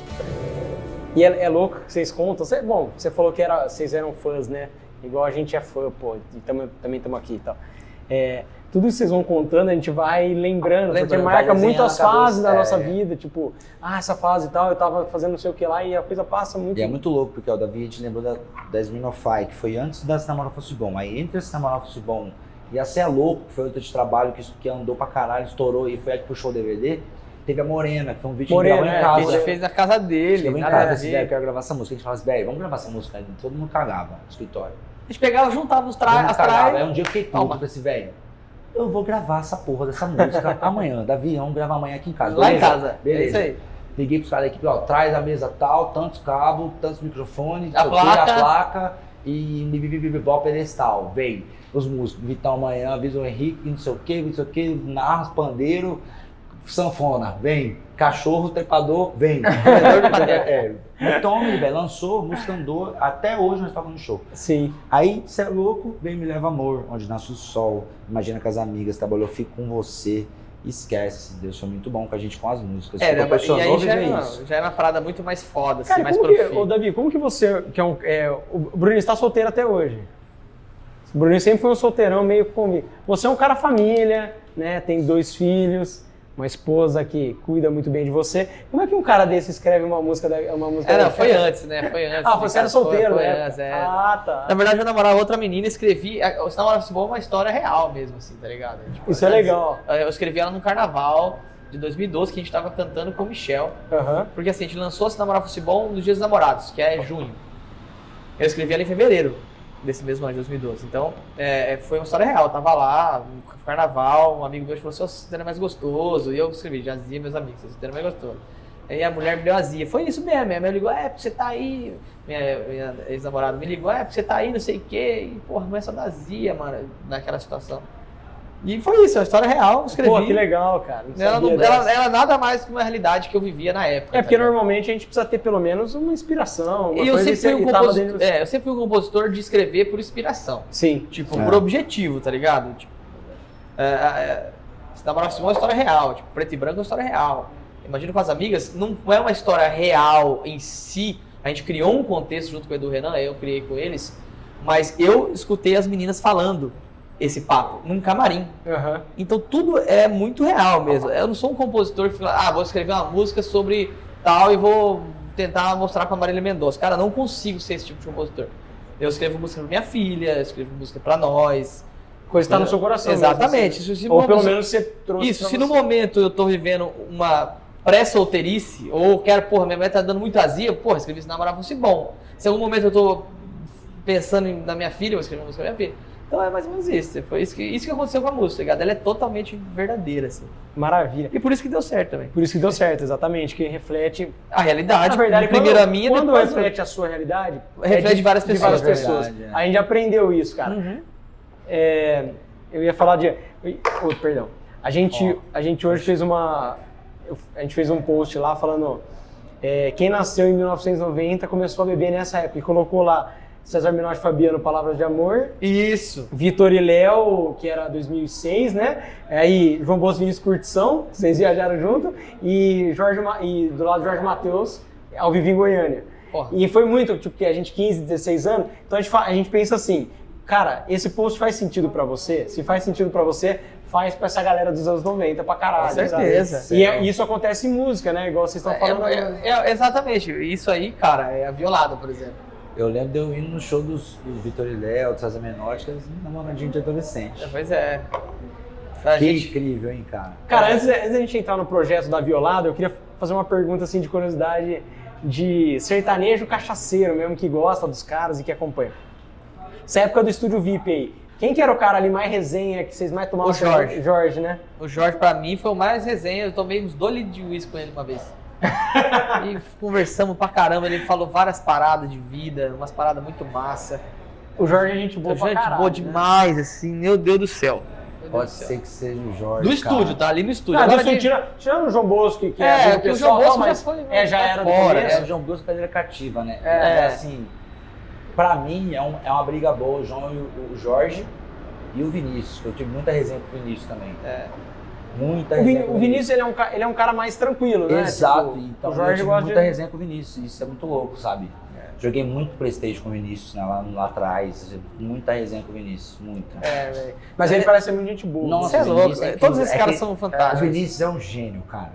E é, é louco que vocês contam. Cê- bom, você falou que era, vocês eram fãs, né? Igual a gente é fã, pô, e tamo- também estamos aqui e tal. É, tudo isso que vocês vão contando, a gente vai lembrando, porque Lembrando, marca muito as fases da nossa é. vida. Tipo, ah, essa fase e tal, eu tava fazendo não sei o que lá e a coisa passa muito. E é muito louco, porque ó, o Davi a gente lembrou da, da Sminofy, que foi antes da Cinema Fosse Bom. Aí entre a Cinema Fosse Bom e a Cê é Louco, que foi outra de trabalho que, que andou pra caralho, estourou e foi a que puxou o DVD, teve a Morena, que foi um vídeo Morena, que gravou é, em Que a casa. gente fez na casa dele. Chegou em casa, a esse ver. velho, eu quero gravar essa música. A gente falava assim, velho, vamos gravar essa música. Aí todo mundo cagava no escritório. A gente pegava, juntava os mundo as. Aí um dia eu fiquei puto, eu falei assim, velho, eu vou gravar essa porra dessa música amanhã. Davi, vamos gravar amanhã aqui em casa. Lá em beleza? casa. Beleza. É isso aí. Liguei pros caras da equipe, ó, traz a mesa tal, tantos cabos, tantos microfones, A quê, placa. a placa e bibibibibó pedestal. Vem os músicos, Vitão amanhã, avisa o Henrique, não sei o que, não sei o que, narras, pandeiro, sanfona, vem. Cachorro, trepador, vem. é, é. Tommy, velho, lançou, música andou, até hoje nós estávamos no show. Sim. Aí, cê é louco, vem Me Leva Amor, onde nasce o sol, imagina com as amigas, trabalhou, fico com você, esquece, Deus foi muito bom com a gente com as músicas, É, né, e aí já isso. já era uma parada muito mais foda, assim, Cara, mais como que, profi. ô, Davi, como que você, que é um, é, o Bruninho está solteiro até hoje? O Bruninho sempre foi um solteirão meio convicto. Você é um cara família, né? Tem dois filhos, uma esposa que cuida muito bem de você. Como é que um cara desse escreve uma música da, uma música É, não, foi antes, né? Foi antes. Ah, você era solteiro, foi, né? antes, é. Ah, tá. Na verdade, eu namorava outra menina, escrevi. O Se Namorava Futebol é uma história real mesmo, assim, tá ligado? Tipo, Isso é legal. Eu escrevi ela no carnaval de 2012, que a gente tava cantando com o Michel. Aham. Porque assim, a gente lançou Se Namorar Futebol nos Dias dos Namorados, que é junho. Eu escrevi ela em fevereiro desse mesmo ano, de 2012. Então, é, foi uma história real. Eu tava lá, no carnaval, um amigo meu falou, seu solteiro é mais gostoso. E eu escrevi, já dizia meus amigos, solteiro é mais gostoso. Aí a mulher me deu azia. Foi isso mesmo. Minha mãe ligou, é, porque você tá aí. Minha, minha ex-namorada me ligou, é, porque você tá aí, não sei o quê. E, porra, a mulher só dá azia, mano, naquela situação. E foi isso, é uma história real, escrevi. Pô, que legal, cara. Não Ela, não, ela, ela nada mais que uma realidade que eu vivia na época. É porque tá ligado? normalmente a gente precisa ter pelo menos uma inspiração, uma E eu sempre, fui um é, eu sempre fui um compositor de escrever por inspiração. Sim. Tipo, É. por objetivo, tá ligado? Tipo, é, é, Simão é uma história real, tipo, preto e branco é uma história real. Imagino com as amigas, não é uma história real em si. A gente criou um contexto junto com o Edu Renan, eu criei com eles, mas eu escutei as meninas falando esse papo num camarim. Aham. Então tudo é muito real mesmo. Eu não sou um compositor que fala, ah, vou escrever uma música sobre tal e vou tentar mostrar pra Marília Mendonça. Cara, não consigo ser esse tipo de compositor. Eu escrevo música pra minha filha, eu escrevo música pra nós. Coisa que tá no seu coração. mesmo, Exatamente. assim. Isso, se Ou pelo menos você trouxe. Isso, se no momento eu tô vivendo uma pré-solteirice, ou quero, porra, minha mulher tá dando muito azia, porra, escrevi isso namorar fosse bom. Se em algum momento eu tô pensando em- na minha filha, eu vou escrever uma música pra minha filha. Então é mais ou menos isso. Foi isso que, isso que aconteceu com a música, tá ligado? Ela é totalmente verdadeira, assim. Maravilha. E por isso que deu certo também. Por isso que deu certo, exatamente, que reflete. A realidade, Na verdade, primeiro quando, a minha, quando depois reflete a sua realidade, Reflete é de várias De várias pessoas, pessoas. verdade, é. A gente aprendeu isso, cara. Uhum. É, eu ia falar de. Oh, perdão. A gente, Ó. a gente hoje fez uma. eu- A gente fez um post lá falando. é, quem nasceu em 1990 começou a beber nessa época e colocou lá César Menotti e Fabiano, Palavras de Amor. Isso. Vitor e Léo, que era 2006, né? Aí João Bosco e Vinícius Curtição, vocês viajaram junto. E, Jorge, e do lado Jorge Matheus, ao vivo em Goiânia. Porra. E foi muito, tipo, que a gente 15, 16 anos, então a gente, a gente pensa assim, cara, esse post faz sentido pra você? Se faz sentido pra você, faz pra essa galera dos anos 90 pra caralho. Com certeza. sabe? E é- isso acontece em música, né? Igual vocês estão falando É, agora. é- é- exatamente. Isso aí, cara, é a violada, por exemplo. Eu lembro de eu indo no show dos, do Vitor e Léo, do César Menotti, que eles namoradinho de adolescente. Pois é. A Que gente, incrível, hein, cara? Cara, antes, antes da gente entrar no projeto da Violada, eu queria fazer uma pergunta assim de curiosidade de sertanejo cachaceiro mesmo, que gosta dos caras e que acompanha. Essa época do estúdio VIP aí, quem que era o cara ali mais resenha, que vocês mais tomavam? O Jorge. Jorge, né? o Jorge, pra mim, foi o mais resenha. Eu tomei uns dois litros de uísque com ele uma vez. E conversamos pra caramba. Ele falou várias paradas de vida, umas paradas muito massa. O Jorge é gente boa Gente pra caralho, boa né? demais, assim. Meu Deus do céu. Pode ser que seja o Jorge. Do cara. estúdio, tá? Ali no estúdio. Não, Agora assim, tira- tirando o João Bosco, que é, É, o pessoal, João Bosco não, já mas foi- é, já era fora. É, o João Bosco pedreira cativa, né? É. É, assim, pra mim é, um- é uma briga boa, o João e o, o Jorge e o Vinícius. Eu tive muita resenha com o Vinícius também. É. Muita O, resenha com o Vinícius ele é, um, ele é um cara mais tranquilo, né? Exato, Tipo, então o eu Jorge tive gosta muita de... resenha com o Vinícius, isso é muito louco, sabe? Joguei muito Playstation com o Vinícius, né, lá, lá atrás, muita resenha com o Vinícius, muita. É, velho. Mas ele parece ser muito gente boa. Nossa, Você é o louco. Vinícius é velho. Todos esses É caras que- são O fantásticos. Vinícius é um gênio, cara.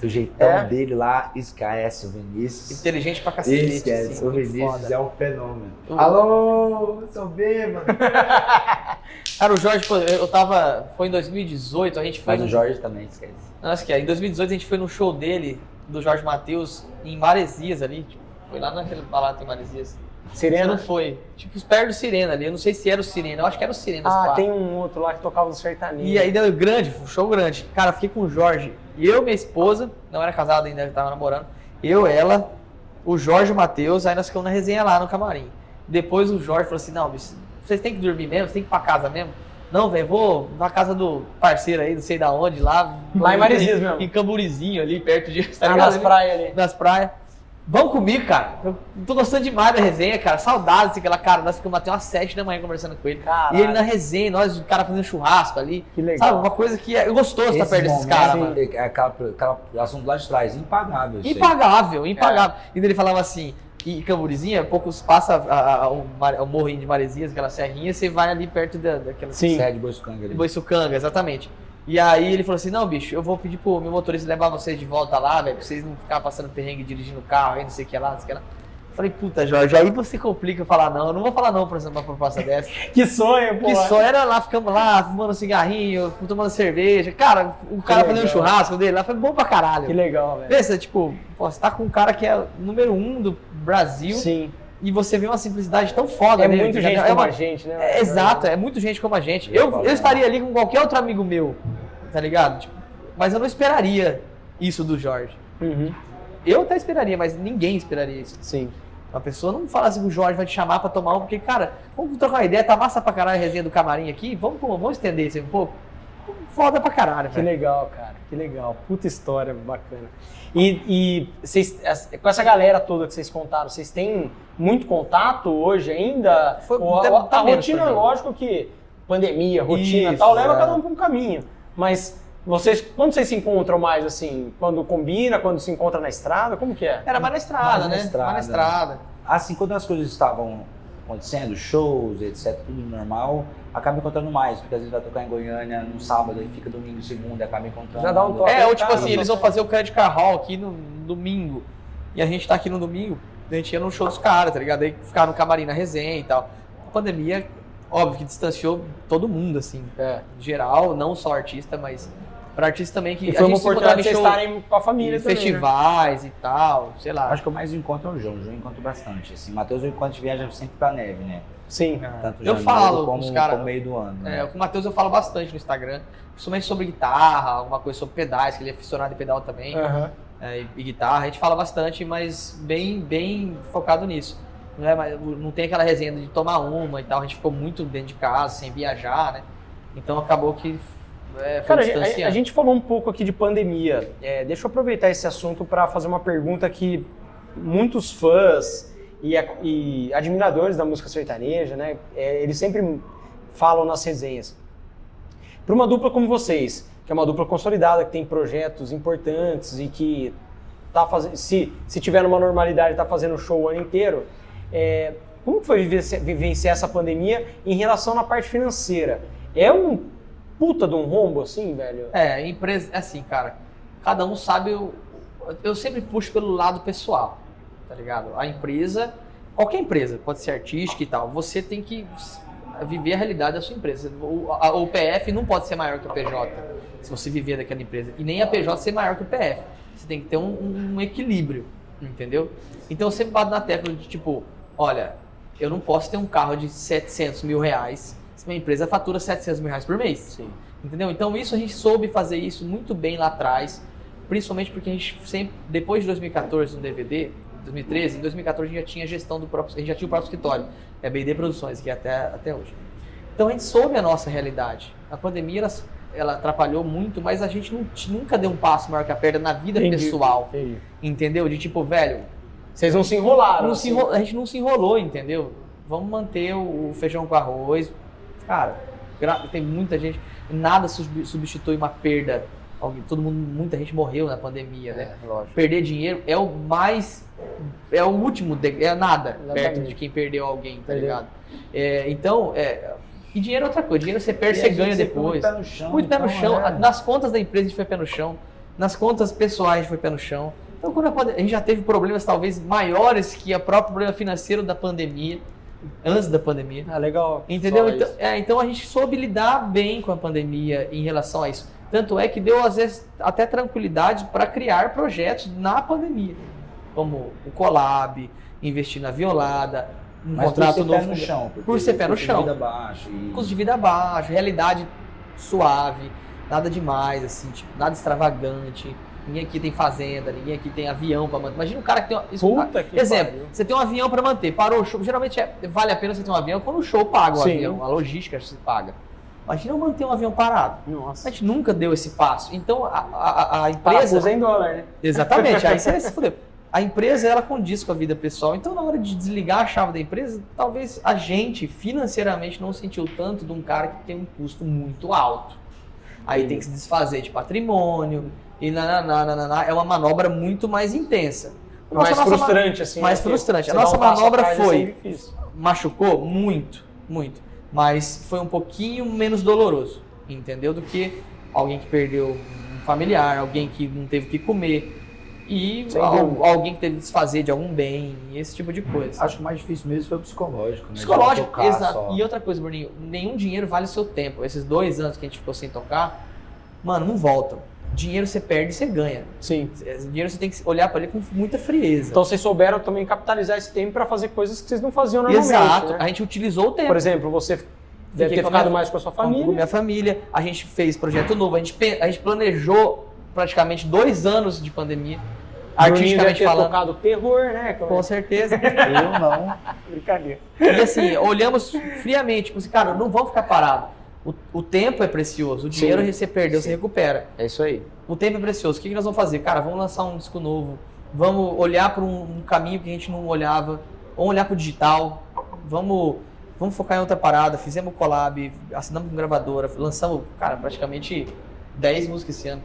Do jeitão É? dele lá, esquece o Vinícius. Inteligente pra cacete. Esquece, assim, o Vinícius foda. é um fenômeno. O- Alô, sou bêbado. Cara, o Jorge, eu tava. Foi em 2018, a gente foi. Mas o Jorge também esquece. Nossa, que é. Em 2018 a gente foi no show dele, do Jorge Matheus, em Maresias ali. Tipo, foi lá naquele balato em Maresias. Você Sirena? não foi. Tipo, perto do Sirena ali. Eu não sei se era o Sirena. Eu acho que era o Sirena. Ah, tem um outro lá que tocava no sertanejo. E aí deu grande, um show grande. Cara, fiquei com o Jorge. Eu, minha esposa, não era casada ainda, tava namorando. Eu, ela, o Jorge e o Matheus, aí nós ficamos na resenha lá no camarim. Depois o Jorge falou assim: não, bicho, vocês têm que dormir mesmo, vocês têm que ir pra casa mesmo. Não, velho, vou na casa do parceiro aí, não sei da onde, lá. Lá em Maresias mesmo. Em Camburizinho ali, perto de. tá Ah, nas praias ali. nas praias. Vamos comigo, cara. Eu tô gostando demais da resenha, cara. Saudades daquela cara. Nós ficamos até umas 7 da manhã conversando com ele. Caralho. E ele na resenha, nós, o cara fazendo churrasco ali. Que legal. Sabe, uma coisa que é gostoso estar Esse perto desses caras, mano. é aquela, aquela assunto lá de trás, impagável. Impagável, impagável. E daí ele falava assim, e Camburizinha, poucos passa a- a- o, Mar- o morrinho de Maresias, aquela serrinha, você vai ali perto da, daquela Sim. Sede Boiscanga ali. Boiçucanga, exatamente. E aí ele falou assim, não, bicho, eu vou pedir pro meu motorista levar vocês de volta lá, velho, pra vocês não ficar passando perrengue dirigindo o carro aí, não sei o que lá, não sei o que lá. Falei, puta, Jorge, aí você complica falar não. Eu não vou falar não pra uma proposta dessa. Que sonho, pô. Que só era lá, ficamos lá, fumando cigarrinho, tomando cerveja. Cara, o cara fazendo legal. churrasco dele lá foi bom pra caralho. Que legal, velho. Pensa, tipo, pô, você tá com um cara que é o número um do Brasil Sim. e você vê uma simplicidade tão foda É nele. muito tá gente ligado? como uma- a gente, né? é, exato, é muito gente como a gente. Eu Eu, eu estaria ali com qualquer outro amigo meu, tá ligado? Tipo, mas eu não esperaria isso do Jorge. Uhum. Eu até esperaria, mas ninguém esperaria isso. Sim. A pessoa não fala assim, o Jorge vai te chamar pra tomar um, porque, cara, vamos trocar uma ideia, tá massa pra caralho a resenha do camarim aqui, vamos, vamos estender isso aí um pouco? Foda pra caralho, Que velho. legal, cara. Que legal. Puta história bacana. E, e vocês, com essa galera toda que vocês contaram, vocês têm muito contato hoje ainda? Foi- Ou a, tá- a tá rotina, lógico que pandemia, rotina e tal, leva é. cada um para um caminho. Mas vocês, quando vocês se encontram mais assim? Quando combina, quando se encontra na estrada? Como que é? Era mais na estrada, Mais na né? estrada. Mais na estrada. Assim, quando as coisas estavam acontecendo, shows, etc, tudo normal, acaba encontrando mais, porque às vezes vai tocar em Goiânia no sábado e fica domingo e segunda, acaba encontrando. Já dá um toque. É, ou tipo assim, eles vão fazer o Credit Car Hall aqui no domingo. E a gente tá aqui no domingo, a gente ia no show dos caras, tá ligado? Aí ficar no camarim na resenha e tal. A pandemia óbvio que distanciou todo mundo, assim, É. geral, não só artista, mas para artista também que E foi uma oportunidade de vocês estarem com a família também, né? festivais e tal, sei lá. Acho que o mais encontro é o João. O João encontra bastante. Assim, Matheus, enquanto viaja sempre pra neve, né? Sim. Tanto eu janeiro falo como, os cara, como meio do ano. É, né? com o Matheus eu falo bastante no Instagram, principalmente sobre guitarra, alguma coisa sobre pedais, que ele é aficionado em pedal também, Aham. é, e, e guitarra. A gente fala bastante, mas bem, bem focado nisso. Não, é, não tem aquela resenha de tomar uma e tal, a gente ficou muito dentro de casa, sem viajar, né? Então acabou que é, Cara, a, a gente falou um pouco aqui de pandemia. É, deixa eu aproveitar esse assunto para fazer uma pergunta que muitos fãs e, e admiradores da música sertaneja, né? é, eles sempre falam nas resenhas. Para uma dupla como vocês, que é uma dupla consolidada, que tem projetos importantes e que tá fazendo, se, se tiver numa normalidade, está fazendo show o ano inteiro. é, como foi vivenciar, vivenciar essa pandemia em relação na parte financeira? É um puta de um rombo assim, velho? É, empresa, assim, cara, cada um sabe. o- eu sempre puxo pelo lado pessoal, tá ligado? A empresa, qualquer empresa, pode ser artística e tal, você tem que viver a realidade da sua empresa. O, a- o PF não pode ser maior que o PJ, se você viver daquela empresa. E nem a PJ ser maior que o PF. Você tem que ter um, um equilíbrio, entendeu? Então eu sempre bato na tecla de tipo, olha, eu não posso ter um carro de 700 mil reais se minha empresa fatura 700 mil reais por mês. Sim. Entendeu? Então isso a gente soube fazer isso muito bem lá atrás, principalmente porque a gente sempre, depois de 2014 no DVD, 2013, em 2014 a gente já tinha gestão do próprio, a gente já tinha o próprio escritório, é BD Produções, que é até, até hoje. Então a gente soube a nossa realidade. A pandemia ela, ela atrapalhou muito, mas a gente não- nunca deu um passo maior que a perna na vida Entendi, pessoal, entendi. entendeu? De tipo, velho, Vocês não se enrolaram. não se assim. enro- a gente não se enrolou, entendeu? Vamos manter o, o feijão com arroz. Cara, tem muita gente. Nada sub- substitui uma perda. Todo mundo, muita gente morreu na pandemia, né? É, lógico. Perder dinheiro é o mais. É o último, de- é nada Exatamente. perto de quem perdeu alguém, tá Perdeu. ligado? É, então, é, e dinheiro é outra coisa. Dinheiro você perde, E você ganha depois. Muito pé no chão. Muito pé no então, chão. é. Nas contas da empresa a gente foi pé no chão. Nas contas pessoais a gente foi pé no chão. Então, quando a, pande- a gente já teve problemas talvez maiores que o próprio problema financeiro da pandemia, antes da pandemia. Ah, legal. Entendeu? Então, é, então a gente soube lidar bem com a pandemia em relação a isso. Tanto é que deu, às vezes, até tranquilidade para criar projetos na pandemia. Como o Collab, investir na Violada, um Mas contrato por ser novo. pé no chão. Por ser pé no custo de chão. vida baixo e- custo de vida baixo, realidade suave, nada demais, assim, tipo, nada extravagante. Ninguém aqui tem fazenda, ninguém aqui tem avião para manter. Imagina um cara que tem. Uma, isso- Puta que exemplo, pariu. você tem um avião para manter, parou o show. Geralmente é- vale a pena você ter um avião quando o show paga o Sim. avião, a logística se paga. Imagina eu manter um avião parado. Nossa. A gente nunca deu esse passo. Então a, a, a empresa. Parafuso em dólar, né? Exatamente, aí você se fudeu. A empresa, ela condiz com a vida pessoal. Então, na hora de desligar a chave da empresa, talvez a gente, financeiramente, não sentiu tanto de um cara que tem um custo muito alto. Aí tem que se desfazer de patrimônio, e nananá, nananá, é uma manobra muito mais intensa. Mais Nossa, nossa frustrante, assim. mais? Que frustrante. A nossa manobra atrás, foi- assim, difícil. machucou muito, muito. Mas foi um pouquinho menos doloroso, entendeu? Do que alguém que perdeu um familiar, alguém que não teve o que comer. E al- alguém que teve que desfazer de algum bem, esse tipo de coisa. Acho que o mais difícil mesmo foi o psicológico. Né? Psicológico, tocar exato. só. E outra coisa, Bruninho, nenhum dinheiro vale o seu tempo. Esses dois anos que a gente ficou sem tocar, mano, não voltam. Dinheiro você perde e você ganha. Sim. Dinheiro você tem que olhar para ele com muita frieza. Então vocês souberam também capitalizar esse tempo para fazer coisas que vocês não faziam normalmente. Exato. né? A gente utilizou o tempo. Por exemplo, você deve Fiquei ter com ficado minha- mais com a sua com família. minha família. A gente fez projeto novo, a gente, a gente planejou praticamente dois anos de pandemia, artisticamente ter falando. tocado terror, né? Com certeza. Eu não. Brincadeira. E assim, olhamos friamente, tipo assim, cara, não vamos ficar parados. O, o tempo é precioso, o dinheiro Sim. você perdeu, você recupera. É isso aí. O tempo é precioso. O que, que nós vamos fazer? Cara, vamos lançar um disco novo, vamos olhar para um, um caminho que a gente não olhava, vamos olhar para o digital, vamos, vamos focar em outra parada. Fizemos collab, assinamos com gravadora, lançamos, cara, praticamente 10 músicas esse ano.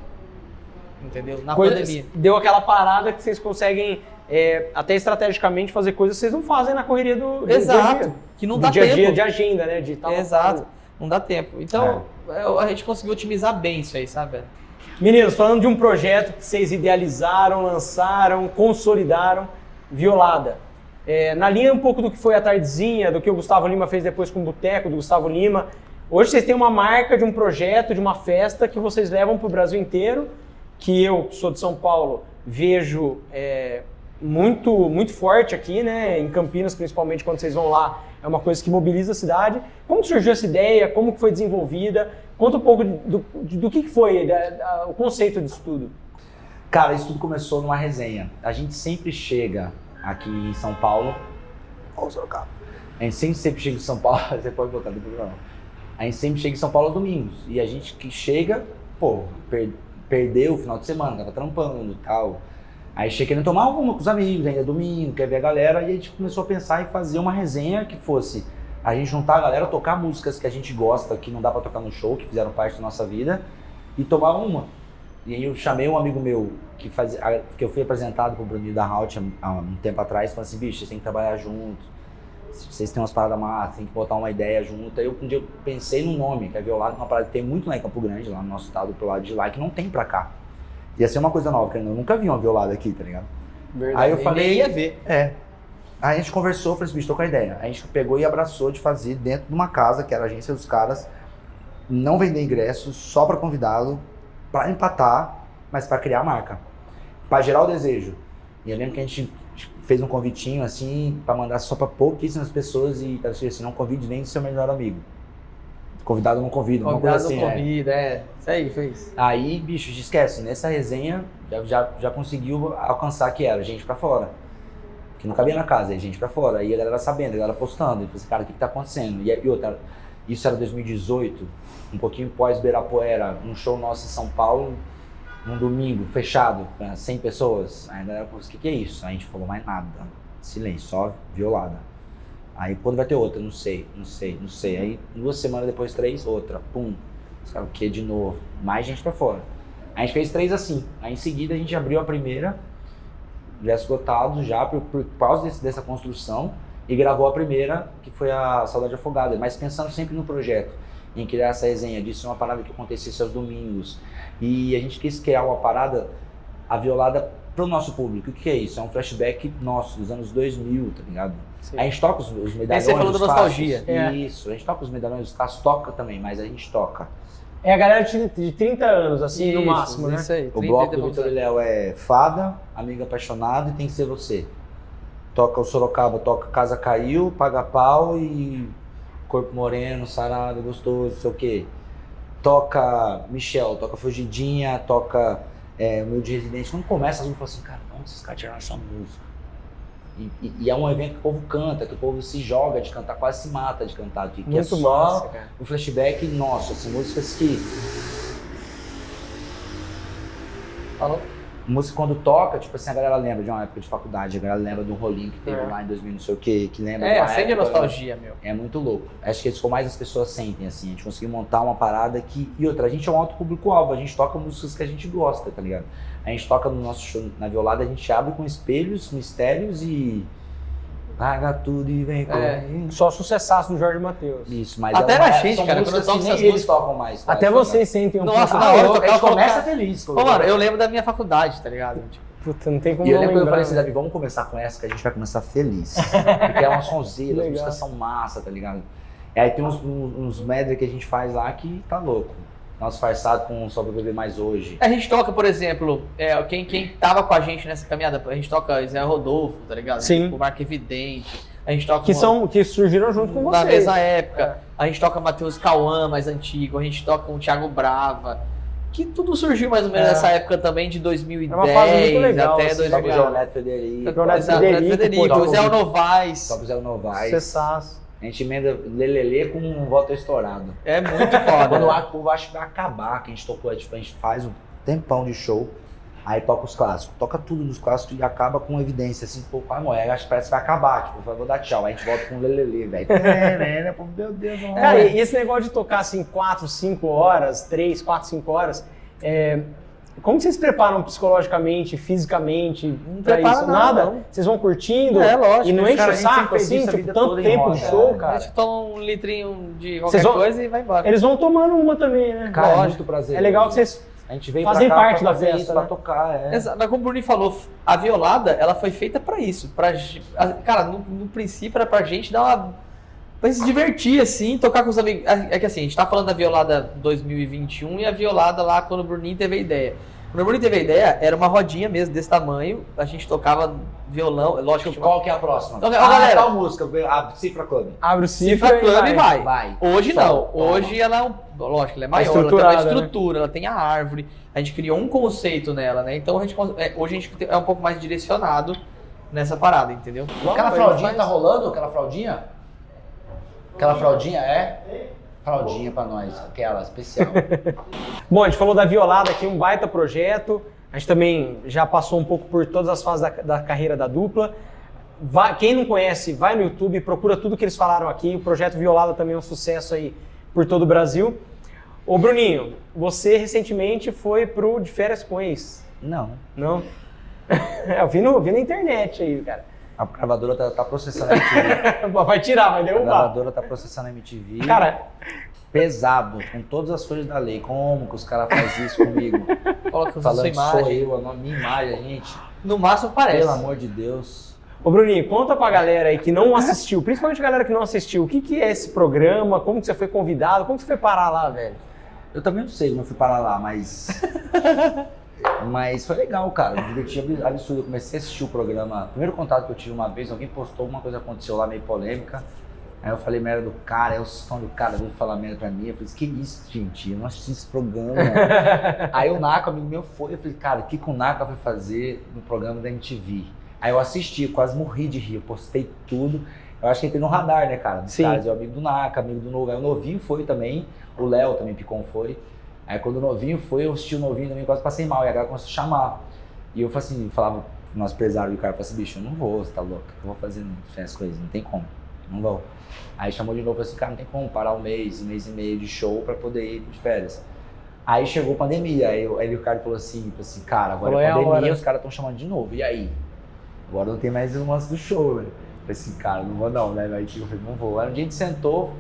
Entendeu? Na Coisa- pandemia. Deu aquela parada que vocês conseguem, é, até estrategicamente, fazer coisas que vocês não fazem na correria do, do Exato. dia dia. Que não do dá dia tempo. dia de agenda, né? De tal- Exato. Não dá tempo. Então, é, a gente conseguiu otimizar bem isso aí, sabe? Meninos, falando de um projeto que vocês idealizaram, lançaram, consolidaram, Violada. É, na linha um pouco do que foi a Tardezinha, do que o Gustavo Lima fez depois com o Boteco, do Gustavo Lima. Hoje vocês têm uma marca de um projeto, de uma festa que vocês levam para o Brasil inteiro, que eu, que sou de São Paulo, vejo é, muito, muito forte aqui, né? Em Campinas, principalmente, quando vocês vão lá, é uma coisa que mobiliza a cidade. Como surgiu essa ideia? Como foi desenvolvida? Conta um pouco do, do, que foi da, da, o conceito disso tudo. Cara, isso tudo começou numa resenha. A gente sempre chega aqui em São Paulo. Ô, Sorocaba. A gente sempre, sempre chega em São Paulo. Você pode botar do programa. A gente sempre chega em São Paulo aos domingos. E a gente que chega, pô, per, perdeu o final de semana, tava trampando e tal. Aí chega querendo tomar alguma com os amigos, ainda é domingo, quer ver a galera. E a gente começou a pensar em fazer uma resenha que fosse a gente juntar a galera, tocar músicas que a gente gosta, que não dá para tocar no show, que fizeram parte da nossa vida, e tomar uma. E aí eu chamei um amigo meu que, faz, que eu fui apresentado pro Bruninho da Halt há um tempo atrás, falando assim, bicho, vocês têm que trabalhar juntos, vocês têm umas paradas massas, tem que botar uma ideia junto. Aí eu, um dia eu pensei no nome, que é Violado, uma parada que tem muito lá em Campo Grande, lá no nosso estado, pro lado de lá, que não tem pra cá. Ia ser uma coisa nova, porque eu nunca vi uma violada aqui, tá ligado? Verdade. Aí eu falei, ia ver. É. Aí a gente conversou, falei assim, bicho, tô com a ideia. Aí a gente pegou e abraçou de fazer dentro de uma casa, que era a agência dos caras, não vender ingressos, só pra convidado, pra empatar, mas pra criar a marca. Pra gerar o desejo. E eu lembro que a gente fez um convitinho assim, pra mandar só pra pouquíssimas pessoas e tá assim, não convide nem seu melhor amigo. Convidado não convida, Convidado coisa assim. não é. convida, é. Isso aí, foi isso. Aí, bicho, esquece, nessa resenha já, já, já conseguiu alcançar que era gente pra fora. Que não cabia na casa, aí gente pra fora. Aí a galera sabendo, a galera postando. E assim, cara, o que, que tá acontecendo? E, e outra, isso era 2018, um pouquinho pós Beirapuera, um show nosso em São Paulo, num domingo, fechado, pra 100 pessoas. Aí a galera falou assim, o que, que é isso? Aí a gente falou, mais nada. Silêncio, só violada. Aí quando vai ter outra? Não sei, não sei, não sei. Aí duas semanas depois, três, outra. Pum. Os caras, o que de novo? Mais gente pra fora. A gente fez três assim. Aí em seguida a gente abriu a primeira, já esgotado já por, por causa desse- dessa construção, e gravou a primeira, que foi a Saudade Afogada, mas pensando sempre no projeto, em criar essa resenha, disso uma parada que acontecesse aos domingos. E a gente quis criar uma parada, a violada pro nosso público. O que é isso? É um flashback nosso, dos anos 2000, tá ligado? Sim. A gente toca os, os medalhões você falou da nostalgia. É. Isso, a gente toca os medalhões dos clássicos, toca também, mas a gente toca. É a galera de, de 30 anos, assim, no Isso, máximo, né? Isso aí. O 30 bloco do Vitor. Léo é Fada, Amigo Apaixonado e Tem Que Ser Você. Toca o Sorocaba, toca Casa Caiu, Paga Pau e Corpo Moreno, Sarado, Gostoso, sei o quê. Toca Michel, toca Fugidinha, toca é, Meu de Residente. Quando começa, as músicas falam assim, cara, onde esses caras tiraram essa música? E, e- e é um evento que o povo canta, que o povo se joga de cantar, quase se mata de cantar, que é Muito só massa, cara. um flashback nosso, assim, músicas que Falou? Música quando toca, tipo assim, a galera lembra de uma época de faculdade, a galera lembra de um rolinho que teve É. lá em 2000, não sei o que, que lembra É, acende a nostalgia, meu. É muito louco. Acho que isso que mais as pessoas sentem, assim. A gente conseguiu montar uma parada que. E outra, a gente é um alto público-alvo, a gente toca músicas que a gente gosta, tá ligado? A gente toca no nosso show na violada, a gente abre com espelhos, mistérios e. Larga tudo e vem É. comigo. Só sucessaço do Jorge Matheus. Isso, mas Até é uma- na gente, cara, quando eu toco que nem essas eles tocam mais. Até vocês sentem um Nossa, pouco. na hora tocar, a começa colocar- feliz. Ô, mano, eu lembro da minha faculdade, tá ligado? Tipo, Puta, não tem como E eu lembro que eu lembrar. falei assim, Davi, vamos começar com essa que a gente vai começar feliz. Porque é uma sonzeira, as músicas são massa, tá ligado? E aí tem uns, uns, uns medley que a gente faz lá que tá louco. Nosso farçado com Só Pra Beber Mais Hoje. A gente toca, por exemplo, é, quem, quem tava com a gente nessa caminhada, a gente toca Zé Rodolfo, tá ligado? Sim. O Marco Evidente. A gente toca Que, uma- são, que surgiram junto com na vocês. mesma época. A gente toca Matheus Cauã, mais antigo. A gente toca um Thiago Brava. Que tudo surgiu mais ou menos É. nessa época também, de 2010 É uma fase muito legal, até assim, Toca o 2000. João Neto Federico. João Neto Exato, Federico, o Zé o- Novaes. Toca o Zé Novaes. Sucessaço. A gente emenda Lelele com um voto estourado. É muito foda. Quando o povo acha que vai acabar, que a gente tocou, tipo, a gente faz um tempão de show, aí toca os clássicos. Toca tudo dos clássicos e acaba com evidência, assim, pô, vai morrer. Acho que parece que vai acabar, tipo, eu vou dar tchau. Aí a gente volta com Lelele, velho. É, né, né, meu Deus, não Cara, e esse negócio de tocar assim 4, 5 horas, 3, 4, 5 horas, é, como vocês se preparam psicologicamente, fisicamente pra prepara isso? nada, Nada? não. Vocês vão curtindo? É, lógico, E não cara, enche o saco assim, tipo, tanto tempo de show, né? A cara? gente toma um litrinho de qualquer vão- coisa e vai embora. Eles vão tomando uma também, né? Cara, é Lógico. muito prazer. É legal que vocês A gente veio Fazem pra cá parte pra da festa, isso, né? pra tocar, é. Exato, mas como o Bruninho falou, a violada, ela foi feita pra isso. Pra, cara, no, no princípio era pra gente dar uma. Pra se divertir, assim, tocar com os amigos. É que assim, a gente tá falando da violada 2021 e a violada lá quando o Bruninho teve a ideia. Quando o Bruninho teve a ideia, era uma rodinha mesmo desse tamanho, a gente tocava violão, lógico que Qual que é a próxima? Então, ah, galera. tal música, a Cifra Club. Abre o cifra, Cifra Club e vai. Vai. Hoje Só, não. toma. Hoje ela é um. Lógico, ela é maior, ela tem uma né? estrutura, ela tem a árvore. A gente criou um conceito nela, né? Então a gente, é, hoje a gente é um pouco mais direcionado nessa parada, entendeu? Aquela fraldinha tá rolando? Aquela fraldinha? Aquela fraldinha é? Fraldinha pra nós, aquela especial. Bom, a gente falou da Violada aqui, um baita projeto. A gente também já passou um pouco por todas as fases da, da carreira da dupla. Vai- quem não conhece, vai no YouTube, procura tudo que eles falaram aqui. O projeto Violada também é um sucesso aí por todo o Brasil. Ô Bruninho, você recentemente foi pro De Férias com Ex, Não. não? É, eu vi, no, vi na internet aí, cara. A gravadora tá, tá processando a MTV. Vai tirar, vai A derrubar. gravadora tá processando a MTV. Cara, pesado, com todas as folhas da lei. Como que os caras fazem isso comigo? Coloca sua Falando sou imagem. eu, a minha imagem, gente. No máximo parece. Pelo amor de Deus. Ô Bruninho, conta pra galera aí que não assistiu, principalmente a galera que não assistiu, o que, que é esse programa, como que você foi convidado, como que você foi parar lá, velho? Eu também não sei como eu fui parar lá, mas. mas foi legal, cara. Me diverti ab- absurdo. Eu comecei a assistir o programa. O primeiro contato que eu tive uma vez, alguém postou alguma coisa que aconteceu lá meio polêmica. Aí eu falei merda do cara, aí os fãs do cara veio falar merda pra mim. Eu falei, que isso, gente? Eu não assisti esse programa. aí o Naka, amigo meu, foi. Eu falei, cara, o que, que o Naka vai fazer no programa da MTV? Aí eu assisti, quase morri de rir. Eu postei tudo. Eu acho que entrei no radar, né, cara? Dos Sim. caras, eu amigo do Naka, amigo do Novo. Aí o Novinho foi também. O Léo também, Picon foi. Aí quando o novinho foi, eu assisti o novinho também, quase passei mal. E a galera começou a chamar. E eu falei assim, falava pro nosso empresário do cara, eu falei assim, bicho, eu não vou, você tá louco? Eu vou fazer essas coisas? Não tem como. Não vou. Aí chamou de novo, falou assim, cara, não tem como parar um mês, um mês e meio de show pra poder ir de férias. Aí chegou a pandemia, aí, aí o cara falou assim, falou assim, cara, agora Falou, é é a pandemia, os caras estão chamando de novo, e aí? Agora não tem mais o lance do show, né? Eu falei assim, cara, não vou não, né? Aí eu falei, não vou. Aí um dia a gente sentou,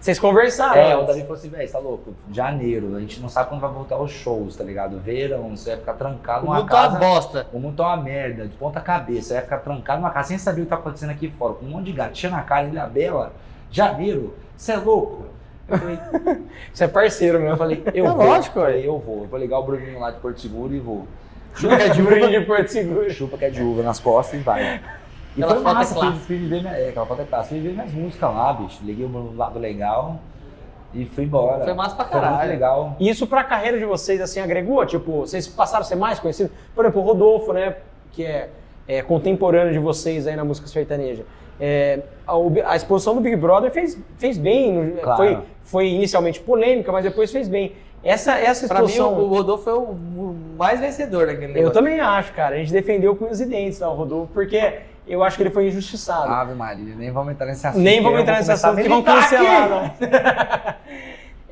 Vocês conversaram? é, o? Davi falou assim, velho, você tá louco? Janeiro, a gente não sabe quando vai voltar os shows, tá ligado? Verão, você vai ficar trancado O numa mundo tá uma casa. bosta. O mundo tá uma merda, de ponta cabeça. Você vai ficar trancado numa casa sem saber o que tá acontecendo aqui fora, com um monte de gatinha na cara, Ilha Bela, janeiro, você é louco? Eu falei, Você é parceiro eu meu. falei, eu É vou. lógico, eu falei, eu vou. Eu vou ligar o Bruninho lá de Porto Seguro e vou. Chupa que é de Bruninho de Porto Seguro. Chupa que é de uva nas costas e vai. E Aquela foi é massa, clássica. fui viver minha, é, aquela foto é clássica. Fui viver minhas músicas lá, bicho. Liguei o lado legal e fui embora. Foi massa pra Foi muito caralho. legal. E isso pra carreira de vocês, assim, agregou? Tipo, vocês passaram a ser mais conhecidos? Por exemplo, o Rodolfo, né? Que é, é contemporâneo de vocês aí na música sertaneja. É, a, a exposição do Big Brother fez, fez bem. no- Claro. Foi, foi inicialmente polêmica, mas depois fez bem. Essa, essa Pra mim, exposição... o o Rodolfo foi o o mais vencedor daquele Eu negócio. também acho, cara. A gente defendeu com os dentes lá, o Rodolfo, porque eu acho que ele foi injustiçado. Ave Maria, nem vamos entrar nesse assunto. Nem vamos entrar nesse a assunto que vão cancelar, não.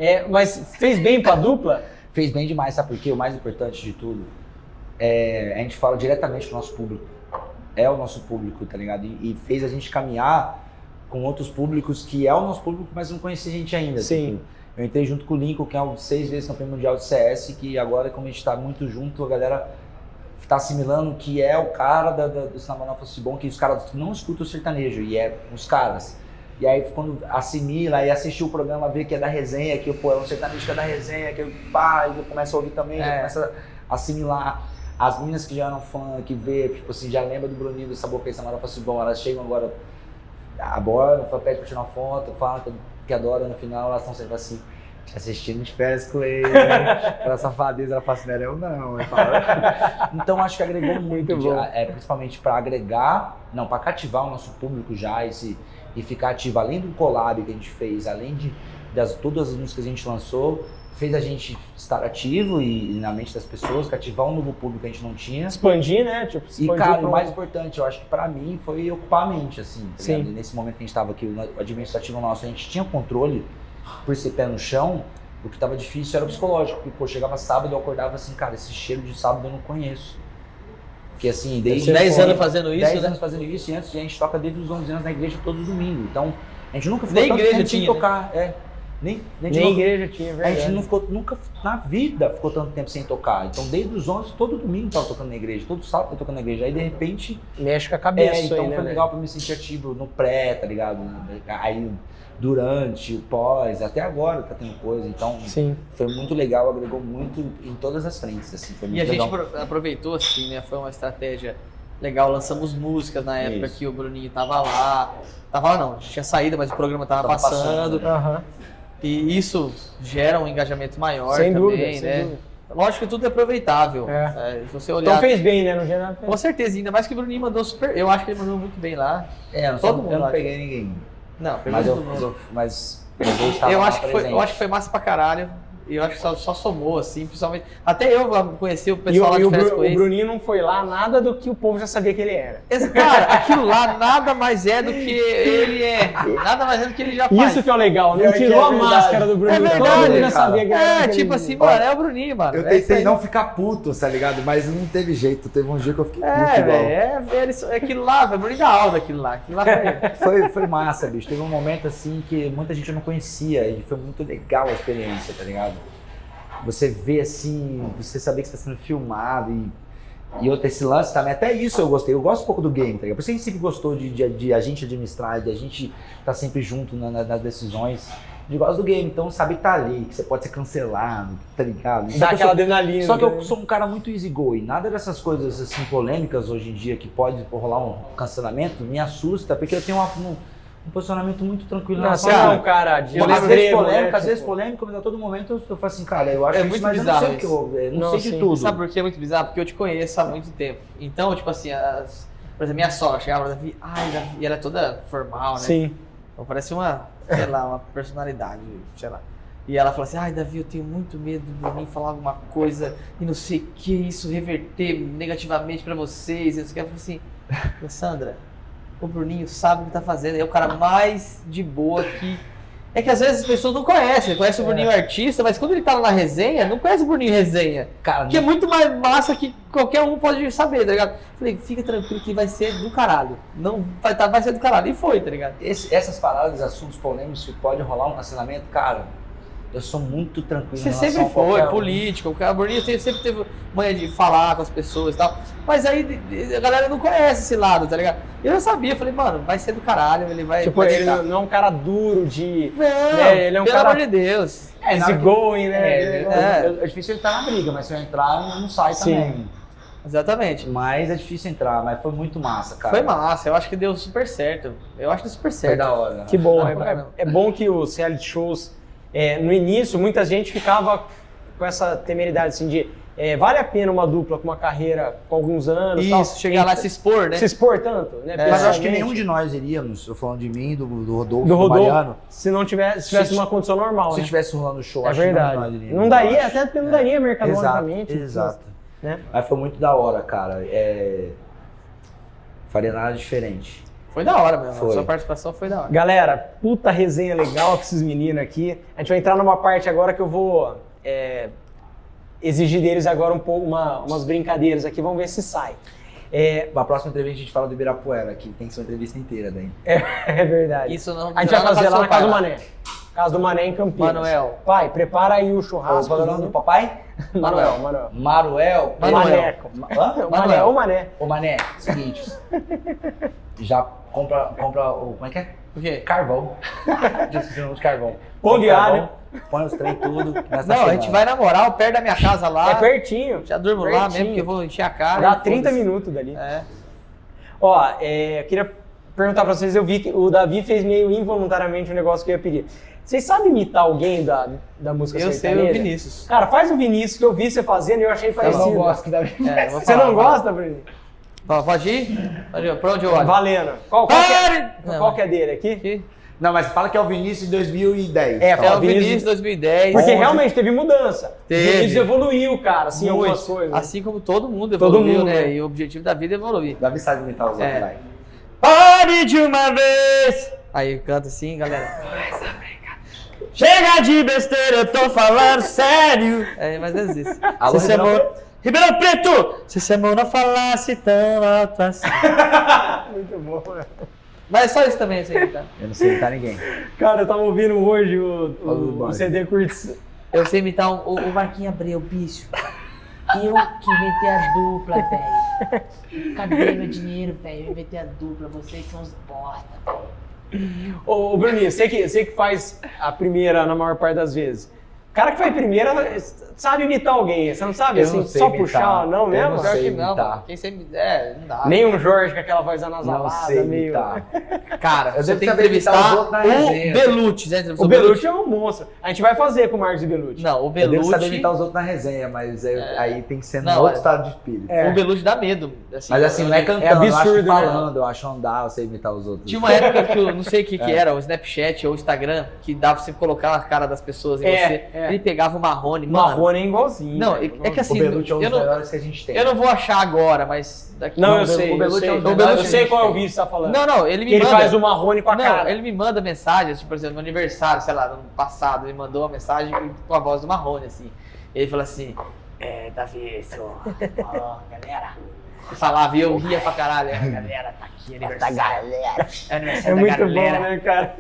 É, mas fez bem pra dupla? Fez bem demais, sabe por quê? O mais importante de tudo é a gente fala diretamente com o nosso público. É o nosso público, tá ligado? E, e fez a gente caminhar com outros públicos que é o nosso público, mas não conhecia a gente ainda. Sim. Tipo, eu entrei junto com o Lincoln, que é o seis vezes campeão mundial de CS, que agora, como a gente tá muito junto, a galera tá assimilando que é o cara da, da, do Cinema Fosse Bom, que os caras não escutam o sertanejo, e é os caras. E aí quando assimila e assistiu o programa, vê que é da resenha, que pô, é um sertanejo que é da resenha, que pá, e começa a ouvir também, já É. começa a assimilar. As meninas que já eram fã, que vê, tipo assim, já lembra do Bruninho do Sabor que Samara Fosse Bom, elas chegam agora, aborda, pede pra tirar uma foto, falam que, que adoram no final, elas estão sempre assim, assistindo de férias com ele, né? aquela safadeza, ela fala assim, eu não. Eu falo, então acho que agregou muito, Muito de- é, principalmente para agregar, não, para cativar o nosso público já esse, e ficar ativo, além do collab que a gente fez, além de das, todas as músicas que a gente lançou, fez a gente estar ativo e, e na mente das pessoas, cativar um novo público que a gente não tinha. Expandir, né? Tipo, E, expandir cara, pra o mais importante, eu acho que pra mim foi ocupar a mente, assim. tá Sim. E Nesse momento que a gente tava aqui, o administrativo nosso, a gente tinha controle por ser pé no chão. O que tava difícil era o psicológico. Porque, pô, chegava sábado eu acordava assim, cara, esse cheiro de sábado eu não conheço. Porque assim, desde 10 foi- anos fazendo isso, 10 né? anos fazendo isso e antes a gente toca desde os 11 anos na igreja todo domingo. Então, a gente nunca Nem tanto igreja tinha, né? tocar. É. Nem, nem, Nem igreja tinha, a verdade. gente não ficou, nunca na vida ficou tanto tempo sem tocar. Então, desde os 11, todo domingo tava tocando na igreja, todo sábado tava tocando na igreja. Aí, de repente, Mexe com a cabeça é, então aí, né? foi legal pra me sentir ativo no pré, tá ligado? Aí, durante, pós, até agora tá tendo coisa. Então, Sim. foi muito legal, agregou muito em todas as frentes, assim. Foi E muito a gente legal. apro- aproveitou assim, né? Foi uma estratégia legal. Lançamos músicas na época Isso. que o Bruninho tava lá. Tava lá não, tinha saído, mas o programa tava, Tava passando. passando. Aham. E isso gera um engajamento maior Sem também, dúvida, sem né? dúvida. Lógico que tudo é aproveitável. É. É, se você Então olhar. fez bem, né? No geral. fez. Com certeza, ainda mais que o Bruninho mandou super. Eu acho que ele mandou muito bem lá. É, todo só- mundo eu não peguei ninguém. Não, Mas eu, mundo. eu- mas, mas eu estava Eu acho, que foi, presente. eu acho que foi massa pra caralho. E eu acho que só, só somou, assim, principalmente. Até eu conheci o E, pessoal o, lá e de o, férias com o. Bruninho não foi lá nada do que o povo já sabia que ele era. Esse cara, aquilo lá nada mais é do que ele é. Nada mais é do que ele já faz. Isso que é o legal, não que tirou é a máscara do Bruninho. É Todo verdade, mundo já sabia que ele era É, tipo assim, mano, é o Bruninho, mano. Eu É tentei aí. não ficar puto, tá ligado? Mas não teve jeito. Teve um dia que eu fiquei puto É, igual. velho, é, eles- é aquilo lá, velho, Bruninho da aula aquilo lá. Aquilo lá foi. Foi, foi massa, bicho. Teve um momento assim que muita gente não conhecia e foi muito legal a experiência, tá ligado? Você vê assim, você saber que você está sendo filmado e, e outro, esse lance também, até isso eu gostei. Eu gosto um pouco do game, tá ligado? Por isso a gente sempre gostou de, de, de a gente administrar, de a gente estar sempre junto na- na- nas decisões. Eu gosto do game, então saber que tá ali, que você pode ser cancelado, tá ligado? Só Dá aquela sou- adrenalina. só que eu né? sou um cara muito easygoing. Nada dessas coisas assim polêmicas hoje em dia que pode rolar um cancelamento me assusta, porque eu tenho uma- um, um posicionamento muito tranquilo Não, na você é um cara de às vezes extremo, polêmico, né? às vezes Tipo, polêmico, mas a todo momento eu, falo assim, cara, eu acho É que muito mas eu bizarro não sei o que eu, eu não, Não, sei de tudo. Sabe por que é muito bizarro? Porque eu te conheço há muito tempo. Então, tipo assim, as, por exemplo, minha sogra chegava Davi, ai, Davi, e ela é toda formal, né? Sim. Então, parece uma, sei lá, uma personalidade, sei lá. E ela fala assim, ai, Davi, eu tenho muito medo do Bruninho falar alguma coisa e não sei o que, isso reverter negativamente pra vocês. E eu falei assim, Sandra, o Bruninho sabe o que tá fazendo, é o cara mais de boa que... É que às vezes as pessoas não conhecem, conhecem o Bruninho artista, mas quando ele tá lá na resenha, não conhece o Bruninho resenha. Cara, Que é muito mais massa que qualquer um pode saber, tá ligado? Falei, fica tranquilo que vai ser do caralho. Não, vai, tá, vai ser do caralho. E foi, tá ligado? esse- essas paradas, assuntos polêmicos que pode rolar um cancelamento, cara, eu sou muito tranquilo Você sempre foi político, o Bruninho sempre sempre teve manha de falar com as pessoas e tal. Mas aí a galera não conhece esse lado, tá ligado? Eu já sabia, falei, mano, vai ser do caralho, ele vai. Tipo, vai ele deitar. não é um cara duro de Não, né, ele é um pelo cara- amor de Deus. É, que- easygoing, né? É, Ele- é, é difícil entrar na briga, mas se eu entrar, não sai Sim. também. Exatamente. Mas é difícil entrar, mas foi muito massa, cara. Foi massa, eu acho que deu super certo. Eu acho que deu super Foi certo. da hora. Que bom, Não, é, é- é bom que os reality shows, é, no início, muita gente ficava com essa temeridade assim de é, vale a pena uma dupla com uma carreira com alguns anos Isso, tal, chegar lá e se expor, né? se expor tanto, né? É. Mas eu acho que nenhum de nós iríamos, eu falando de mim, do, do Rodolfo, do do, Rodolfo, Mariano, se não tivesse, se tivesse Se- uma condição normal, se né? tivesse rolando o show, É acho que nenhum de nós verdade. iríamos, Não daria, acho. até porque não daria Exato, mercadologicamente. exato. né? Mas foi muito da hora, cara. É... Faria nada diferente. Foi da hora mesmo. Foi. A sua participação foi da hora. Galera, puta resenha legal com esses meninos aqui. A gente vai entrar numa parte agora que eu vou é, exigir deles agora um pouco uma- umas brincadeiras aqui, vamos ver se sai. É, Na próxima entrevista a gente fala do Ibirapuera, que tem que ser uma entrevista inteira daí. é verdade. Isso não A gente vai não fazer lá na casa do pai, Mané. Casa do Mané em Campinas. Manuel. Pai, prepara aí o churrasco. É do papai? Manuel, Manuel. Maruel. Manuel. Maneco. O Mané, o Mané. Ô Mané, seguinte. já compra, compra o. Como é que é? O quê? Carvão. O nome de carvão. Pão de Compra alho. carvão, Põe os trem tudo. Não, a gente vai na moral, perto da minha casa lá. É pertinho. Já durmo lá Pertinho. mesmo, que eu vou encher a cara. Dá e 30 foda-se. minutos dali. É. Ó, é, eu queria perguntar pra vocês, eu vi que o Davi fez meio involuntariamente um negócio que eu ia pedir. Vocês sabem imitar alguém da, da música Eu sei sertaneja? o Vinícius. Cara, faz o Vinícius que eu vi você fazendo e eu achei Eu parecido. não gosto que dá É, Você não vai. gosta, Bruno? Ó, Pode ir? Pode ir. Pra onde eu olho? Valendo. Qual, qual, que, é, qual que é dele aqui? Aqui. Não, mas fala que é o Vinícius de 2010. É, Então, É o Vinícius- Vinícius 2010. Porque 11. realmente teve mudança. Teve. O Vinícius evoluiu, cara, assim, Muito. algumas coisas. Assim como todo mundo Todo evoluiu, mundo, né? né? E o objetivo da vida é evoluir. Davi sabe imitar os outros, É. vai. Pare de uma vez! Aí canta assim, galera. Chega de besteira, eu tô falando sério. É, mas é isso. Alô, Se Ribeirão mão... Ribeirão Preto! Se você não falasse tão alto assim. Muito bom, né? Mas é só isso também, assim, tá? Eu não sei imitar ninguém. Cara, eu tava ouvindo hoje o, o, o Bart. CD Curtis. Eu sei imitar um- o, o Marquinhos Abreu, bicho. Eu que inventei a dupla, velho. Cadê meu dinheiro, velho? Eu inventei a dupla, vocês são os bosta, velho. Ô, Bruninho, você que, você que faz a primeira na maior parte das vezes. O cara que faz primeira sabe imitar alguém, você não sabe Eu assim, não sei só imitar. puxar, não Eu mesmo? não Pior sei que não, imitar. mano. Quem sempre. É, não dá. Nem um Jorge com aquela voz Não anasalada, sei meio. imitar. Cara, Eu você tem que entrevistar o. Belucci. Entrevistou O Belucci é um monstro. A gente vai fazer com o Marcos e Belucci. Não, o Eu devo saber Belucci. imitar os outros na resenha, mas aí, aí tem que ser Não, no outro é- estado de espírito. É. O Belucci dá medo. Assim, Mas assim, não é cantando, eu absurdo, acho né? falando, eu acho andar, eu sei imitar os outros. Tinha uma época que eu não sei o que, que era, o Snapchat ou o Instagram, que dava pra você colocar a cara das pessoas em É, você. é. Ele pegava o Marrone. O Marrone é igualzinho. Não, velho, é que assim, o Belucci é um eu dos não- melhores que a gente tem. eu não vou achar agora, mas daqui Não, eu o sei, eu Belucci sei. é um dos Eu melhores sei que qual é o vídeo que você tá falando. Não, não, ele me Que ele manda. faz o Marrone com a não, cara. ele me manda mensagens, tipo, por exemplo, no aniversário, sei lá, no ano passado, ele mandou uma mensagem com a voz do Marrone, assim. Ele falou assim, é, Davi, seu, ó, galera. Eu falava e eu ria pra caralho. "É, galera, tá aqui, aniversário. galera. É É aniversário da muito galera. bom, né, cara?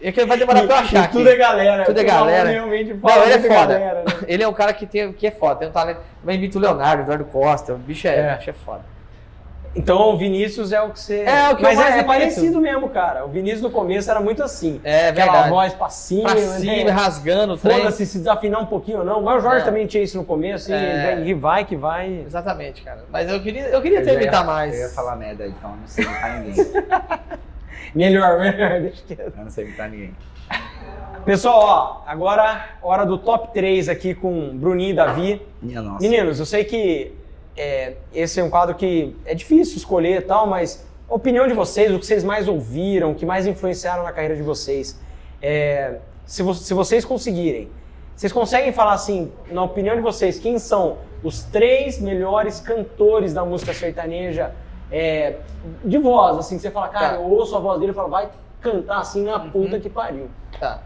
É que vai demorar pra eu achar E aqui. tudo é galera. Tudo é galera. Não, ele é foda. galera, né? Ele é um cara que, tem, que é foda, tem um talento. Também imita o Leonardo, Eduardo Costa, o bicho é, É. o bicho é foda. Então o Vinícius é o que você. É, o que eu Mas mais é, imito. parecido mesmo, cara. O Vinícius no começo era muito assim. É Aquela verdade. voz pra cima, Pra né? cima, rasgando o trem. Foda-se se desafinar um pouquinho ou não. Mas o Jorge Não. também tinha isso no começo É. e, e vai que vai. Exatamente, cara. Mas eu queria, eu queria Eu ter imitar mais. Eu ia falar merda, então eu não sei imitar ninguém. Melhor, melhor. Deixa quieto. Eu não sei imitar ninguém. Pessoal, ó, agora hora do top 3 aqui com Bruninho e Davi. Minha nossa. Meninos, eu sei que é, esse é um quadro que é difícil escolher e tal, mas a opinião de vocês, o que vocês mais ouviram, o que mais influenciaram na carreira de vocês. É, se, vo- se vocês conseguirem, vocês conseguem falar assim, na opinião de vocês, quem são os três melhores cantores da música sertaneja é, de voz, assim, que você fala, cara, Tá. eu ouço a voz dele e falo, vai cantar assim na Uhum. puta que pariu. Tá.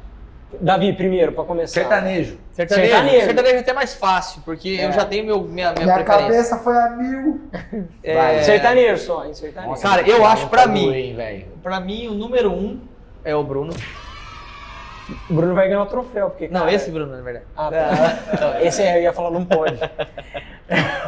Davi, primeiro, pra começar. Sertanejo. Sertanejo. Sertanejo. Sertanejo é até mais fácil, porque É. eu já tenho meu, minha, minha, Minha preferência. cabeça foi a mil. É, Vai. Sertanejo só, hein? Sertanejo. Cara, eu acho pra mim- Hein, velho. Pra mim, o número um é o Bruno. O Bruno vai ganhar o troféu, porque. Não, cara, esse Bruno, na verdade. Ah, tá. Esse aí eu ia falar, não pode.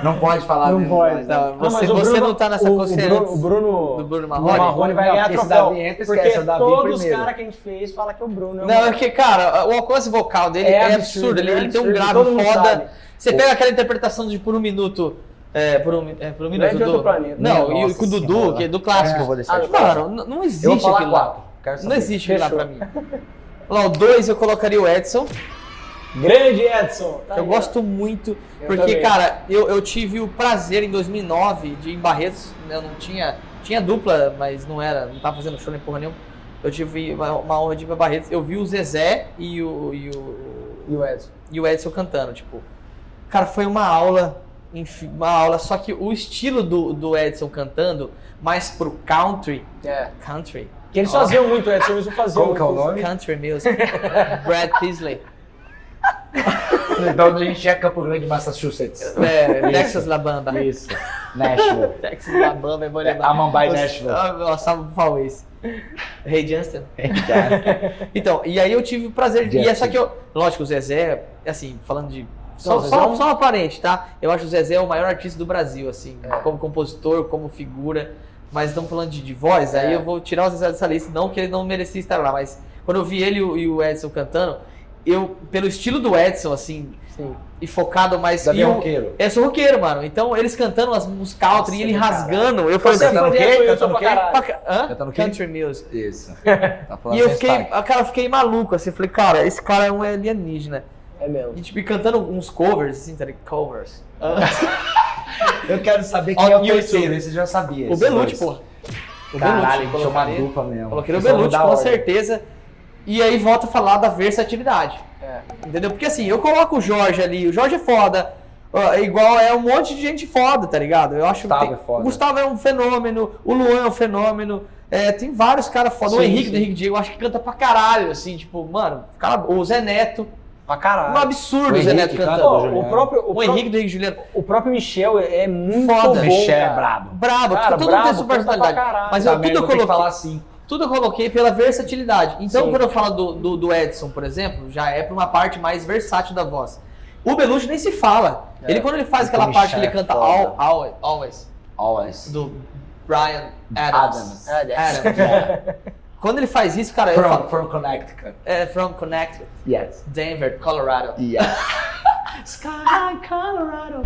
Não pode falar Não mesmo, pode. Não, Ah, você, mas o você Bruno- não tá nessa o consciência. Bruno, o Bruno, do Bruno o Marrone? Marrone vai Não, ganhar porque troféu. Davi entra, porque esquece, Davi todos os caras que a gente fez falam que o Bruno é o Não, é maior. que, cara, o alcance vocal dele é, absurdo. Ele, é ele tem um absurdo, grave foda. sabe. Você pega aquela interpretação de por um minuto. É, por um, é, por um minuto é de outro do. planeta. Não, e com o Dudu, que é do clássico. Que eu vou deixar Ah, de Mano, não existe aquilo lá. Não existe aquilo lá pra mim. Lá, o 2 eu colocaria o Edson. Grande Edson. tá eu aí, gosto muito, Eu porque, também. cara, eu, eu tive o prazer em 2009 de ir em Barretos, eu não tinha, tinha dupla, mas não era, não tava fazendo show nem porra nenhuma. Eu tive uma, uma honra de ir pra Barretos, eu vi o Zezé e o, e o. E o Edson. e o Edson cantando, tipo, cara, foi uma aula, enfim, uma aula, só que o estilo do, do Edson cantando, mais pro country, É. country, Que eles faziam muito, Edson, eles faziam Como que é o nome? country music, Brad Paisley, Então a gente é Campo Grande, Massachusetts. é, Texas La Bamba. Isso. Nashville. Texas La Bamba, é bom lembrar. Amambai Nashville. ah, Nossa, por favor, isso. Rei Justin. Então, e aí eu tive o prazer de. E é só que eu. Lógico, o Zezé, assim, falando de. Só, Zezé é só, um- só uma parente, tá? Eu acho o Zezé o maior artista do Brasil, assim, É. como compositor, como figura. Mas estamos falando de, de voz, É. aí eu vou tirar o Zezé dessa lista, não que ele não merecia estar lá, mas quando eu vi ele e o- o Edson cantando, eu, pelo estilo do Edson, assim, Sim. e focado mais. Davi e é o- roqueiro. eu sou roqueiro, mano. Então, eles cantando as músicas country e ele rasgando. Eu falei Você assim, fã de quê? Eu Cantando pra quê? Hã? Cantando o quê? Country music. Isso. Tá E eu fiquei, ah, cara, eu fiquei maluco, assim, falei, cara, esse cara é um alienígena. É mesmo. E tipo, cantando uns covers, assim, tá ligado? Covers. Eu quero saber Ó, quem é o o terceiro, esse eu já sabia. O Belucci, pô. O Caralho, Belucci, uma dupla mesmo. Coloquei o Belucci, com certeza. E aí volta a falar da versatilidade. É. Entendeu? Porque assim, eu coloco o Jorge ali, o Jorge é foda. ó, é igual é um monte de gente foda, tá ligado? Eu acho que Gustavo tem- é foda. O Gustavo é um fenômeno, o Luan é um fenômeno. é, tem vários caras foda. o Sim, Henrique sim. do Henrique Diego, eu acho que canta pra caralho, assim, tipo, mano, cara, o Zé Neto. Pra caralho. Um absurdo O o Zé Neto canta, cantando. Pô, o próprio, o, O Henrique do Henrique Juliano. o próprio Michel é é muito Foda. bom, Michel é cara. brabo. Brabo, Cara, todo mundo tem sua personalidade. caralho. Mas Tá, eu tudo eu coloquei. falar assim. Tudo eu coloquei pela versatilidade. Então, Sim. quando eu falo do, do, do Edson, por exemplo, já é pra uma parte mais versátil da voz. O Belushi nem se fala. É. Ele, quando ele faz O aquela parte que ele é canta foda. all, always, always, Always. do Brian Adams. Adams. Adams. Yeah. Quando ele faz isso, cara, eu From, falo, from Connecticut. é from Connecticut, Yes. Denver, Colorado. Yeah. Sky, Colorado.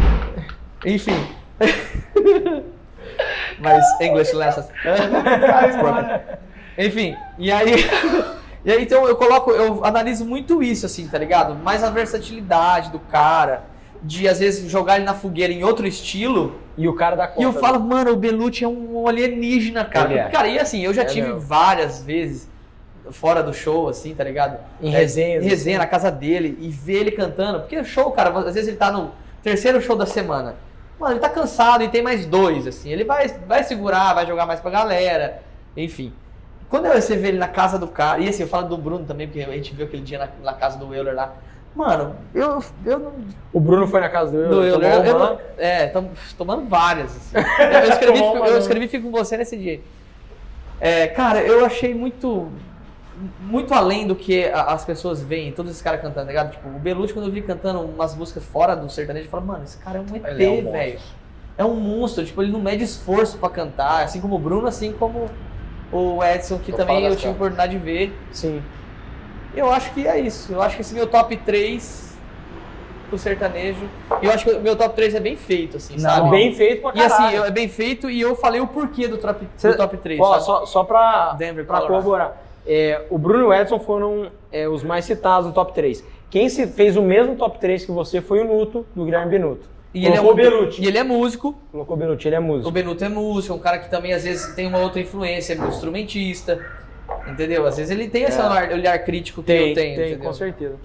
Enfim. Mas English lessons. Enfim, e aí. E aí, então, eu coloco, eu analiso muito isso, assim, tá ligado? Mais a versatilidade do cara, de às vezes jogar ele na fogueira em outro estilo. E o cara da conta. E eu né? falo, mano, o Belucci é um alienígena, cara. É. Cara, e assim, eu já É tive mesmo. várias vezes fora do show, assim, tá ligado? Em É, resenhas, Em resenha, assim. na casa dele, e ver ele cantando. Porque show, cara, às vezes ele tá no terceiro show da semana. Mano, ele tá cansado e tem mais dois, assim. Ele vai, vai segurar, vai jogar mais pra galera, enfim. Quando você vê ele na casa do cara, e assim, eu falo do Bruno também, porque a gente viu aquele dia na, na casa do Euler lá. Mano, eu, eu não. O Bruno foi na casa do Do Euler, eu, uma- não- é, tom- tomando várias. Assim. Eu, eu escrevi, uma, eu escrevi Fico com você nesse dia. É, cara, eu achei muito. Muito além do que as pessoas veem, todos esses caras cantando, tá ligado? Tipo, o Belucci, quando eu vi cantando umas músicas fora do sertanejo, eu falo, mano, esse cara é um ET, é um monstro. velho. É um monstro, tipo, ele não mede esforço pra cantar, assim como o Bruno, assim como o Edson, que Tô também eu falando tive a assim. oportunidade de ver. Sim. Eu acho que é isso. Eu acho que esse meu top 3 pro sertanejo. E eu acho que o meu top 3 é bem feito, assim, Não, sabe? Bem feito pra E assim, caralho. eu- é bem feito e eu falei o porquê do top, do Cê- top 3. Ó, só, só pra, Denver, pra Colorado. corroborar. É, o Bruno e o Edson foram é, os mais citados no top 3. Quem se fez o mesmo top 3 que você foi o Nuto, do Guilherme Benuto. E ele, é Colocou um, Belucci. e ele é músico. Colocou o Benuto, ele é O músico. Benuto é músico, é um cara que também às vezes tem uma outra influência, é um instrumentista. Entendeu? Às vezes ele tem esse É. olhar, olhar crítico que Tem, eu tenho. tem, entendeu? com certeza.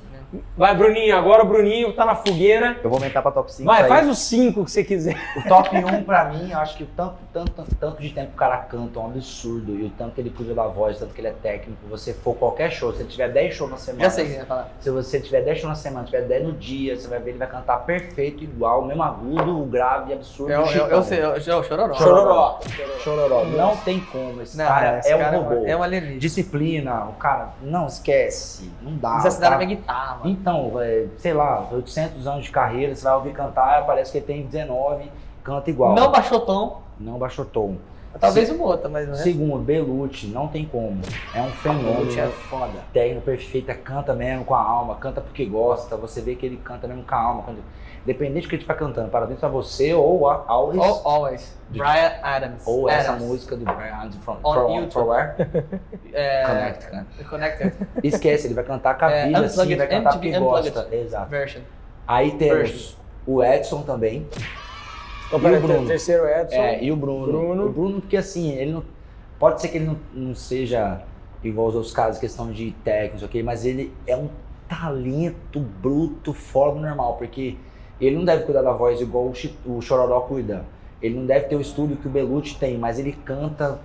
Vai, Bruninho, agora o Bruninho tá na fogueira. Eu vou aumentar pra top 5. Vai, faz os 5 que você quiser. O top 1 pra mim, eu acho que o tanto, tanto, tanto, tanto de tempo que o cara canta é um absurdo. E o tanto que ele cuida da voz, o tanto que ele é técnico. Você for qualquer show, se ele tiver 10 shows na semana. Já sei o que você vai falar. Se você tiver 10 shows na semana, tiver 10 no dia, você vai ver ele vai cantar perfeito, igual, o mesmo agudo, o grave, absurdo. É é o- Chicão. eu sei, é o é o Chororó. Chororó. Chororó. Não tem como. Esse Não, cara esse é cara um robô. É um alienígena. Disciplina, o cara, não esquece, não dá. Precisa se dar na minha guitarra, mano. Então, é, sei lá, 800 anos de carreira, você vai ouvir cantar, parece que ele tem 19, canta igual. Não baixou tom. Não baixou tom. Talvez uma outra, mas não é. Segundo, Belucci, não tem como. É um fenômeno. Belucci é foda. Técnica perfeita, canta mesmo com a alma, canta porque gosta. Você vê que ele canta mesmo com a alma. Quando, independente do que ele estiver cantando, para dentro pra você ou a always, Al- Always. Brian Adams. ou essa Adams. música do Brian Adams from, On from, YouTube. from where? É, Connect, né? Connected Esquece, ele vai cantar com a É, vida, assim, vai cantar MTV porque gosta. Exato. version. Aí temos Version. o Edson também. Então, E peraí, o Bruno? terceiro Edson. É, e o Bruno. Bruno. O Bruno, porque assim, ele não. Pode ser que ele não, não seja igual aos outros casos, questão de técnicos, ok? Mas ele é um talento bruto fora do normal, porque ele não deve cuidar da voz igual o, Chororó cuida. Ele não deve ter o estúdio que o Belucci tem, mas ele canta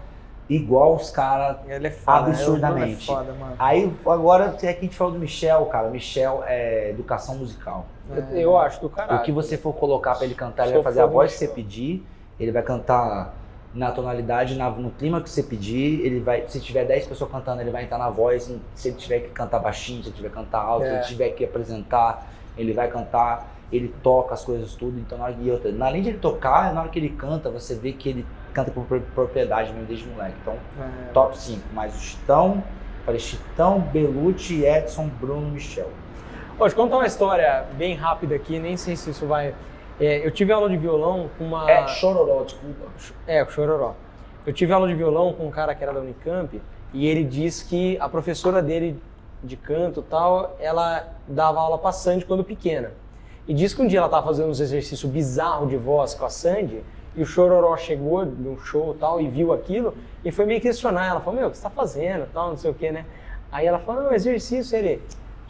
igual os caras. Ele é foda. Absurdamente. É foda, mano. Aí agora é que a gente falou do Michel, cara. Michel é educação musical. Eu, eu acho do caralho. O que você for colocar pra ele cantar, ele vai fazer a voz que você pedir, ele vai cantar na tonalidade, na- no clima que você pedir, ele vai, se tiver 10 pessoas cantando, ele vai entrar na voz, se ele tiver que cantar baixinho, se ele tiver que cantar alto, se É. ele tiver que apresentar, ele vai cantar, ele toca as coisas tudo, então na hora, e outra, além de ele tocar, na hora que ele canta, você vê que ele canta com pro- propriedade mesmo desde moleque, então É. top 5, mas o Chitão, falei Chitão, Belucci, Edson, Bruno, Michel. Te contar uma história bem rápida aqui, nem sei se isso vai. É, eu tive aula de violão com uma. É Chororó, desculpa. É, Chororó. Eu tive aula de violão com um cara que era da Unicamp e ele disse que a professora dele de canto e tal, ela dava aula pra Sandy quando pequena. E disse que um dia ela tava fazendo uns exercícios bizarros de voz com a Sandy e o Chororó chegou num show e tal e viu aquilo e foi meio questionar. Ela falou, meu, o que você tá fazendo tal, não sei o que, né? Aí ela falou, não, exercício, ele...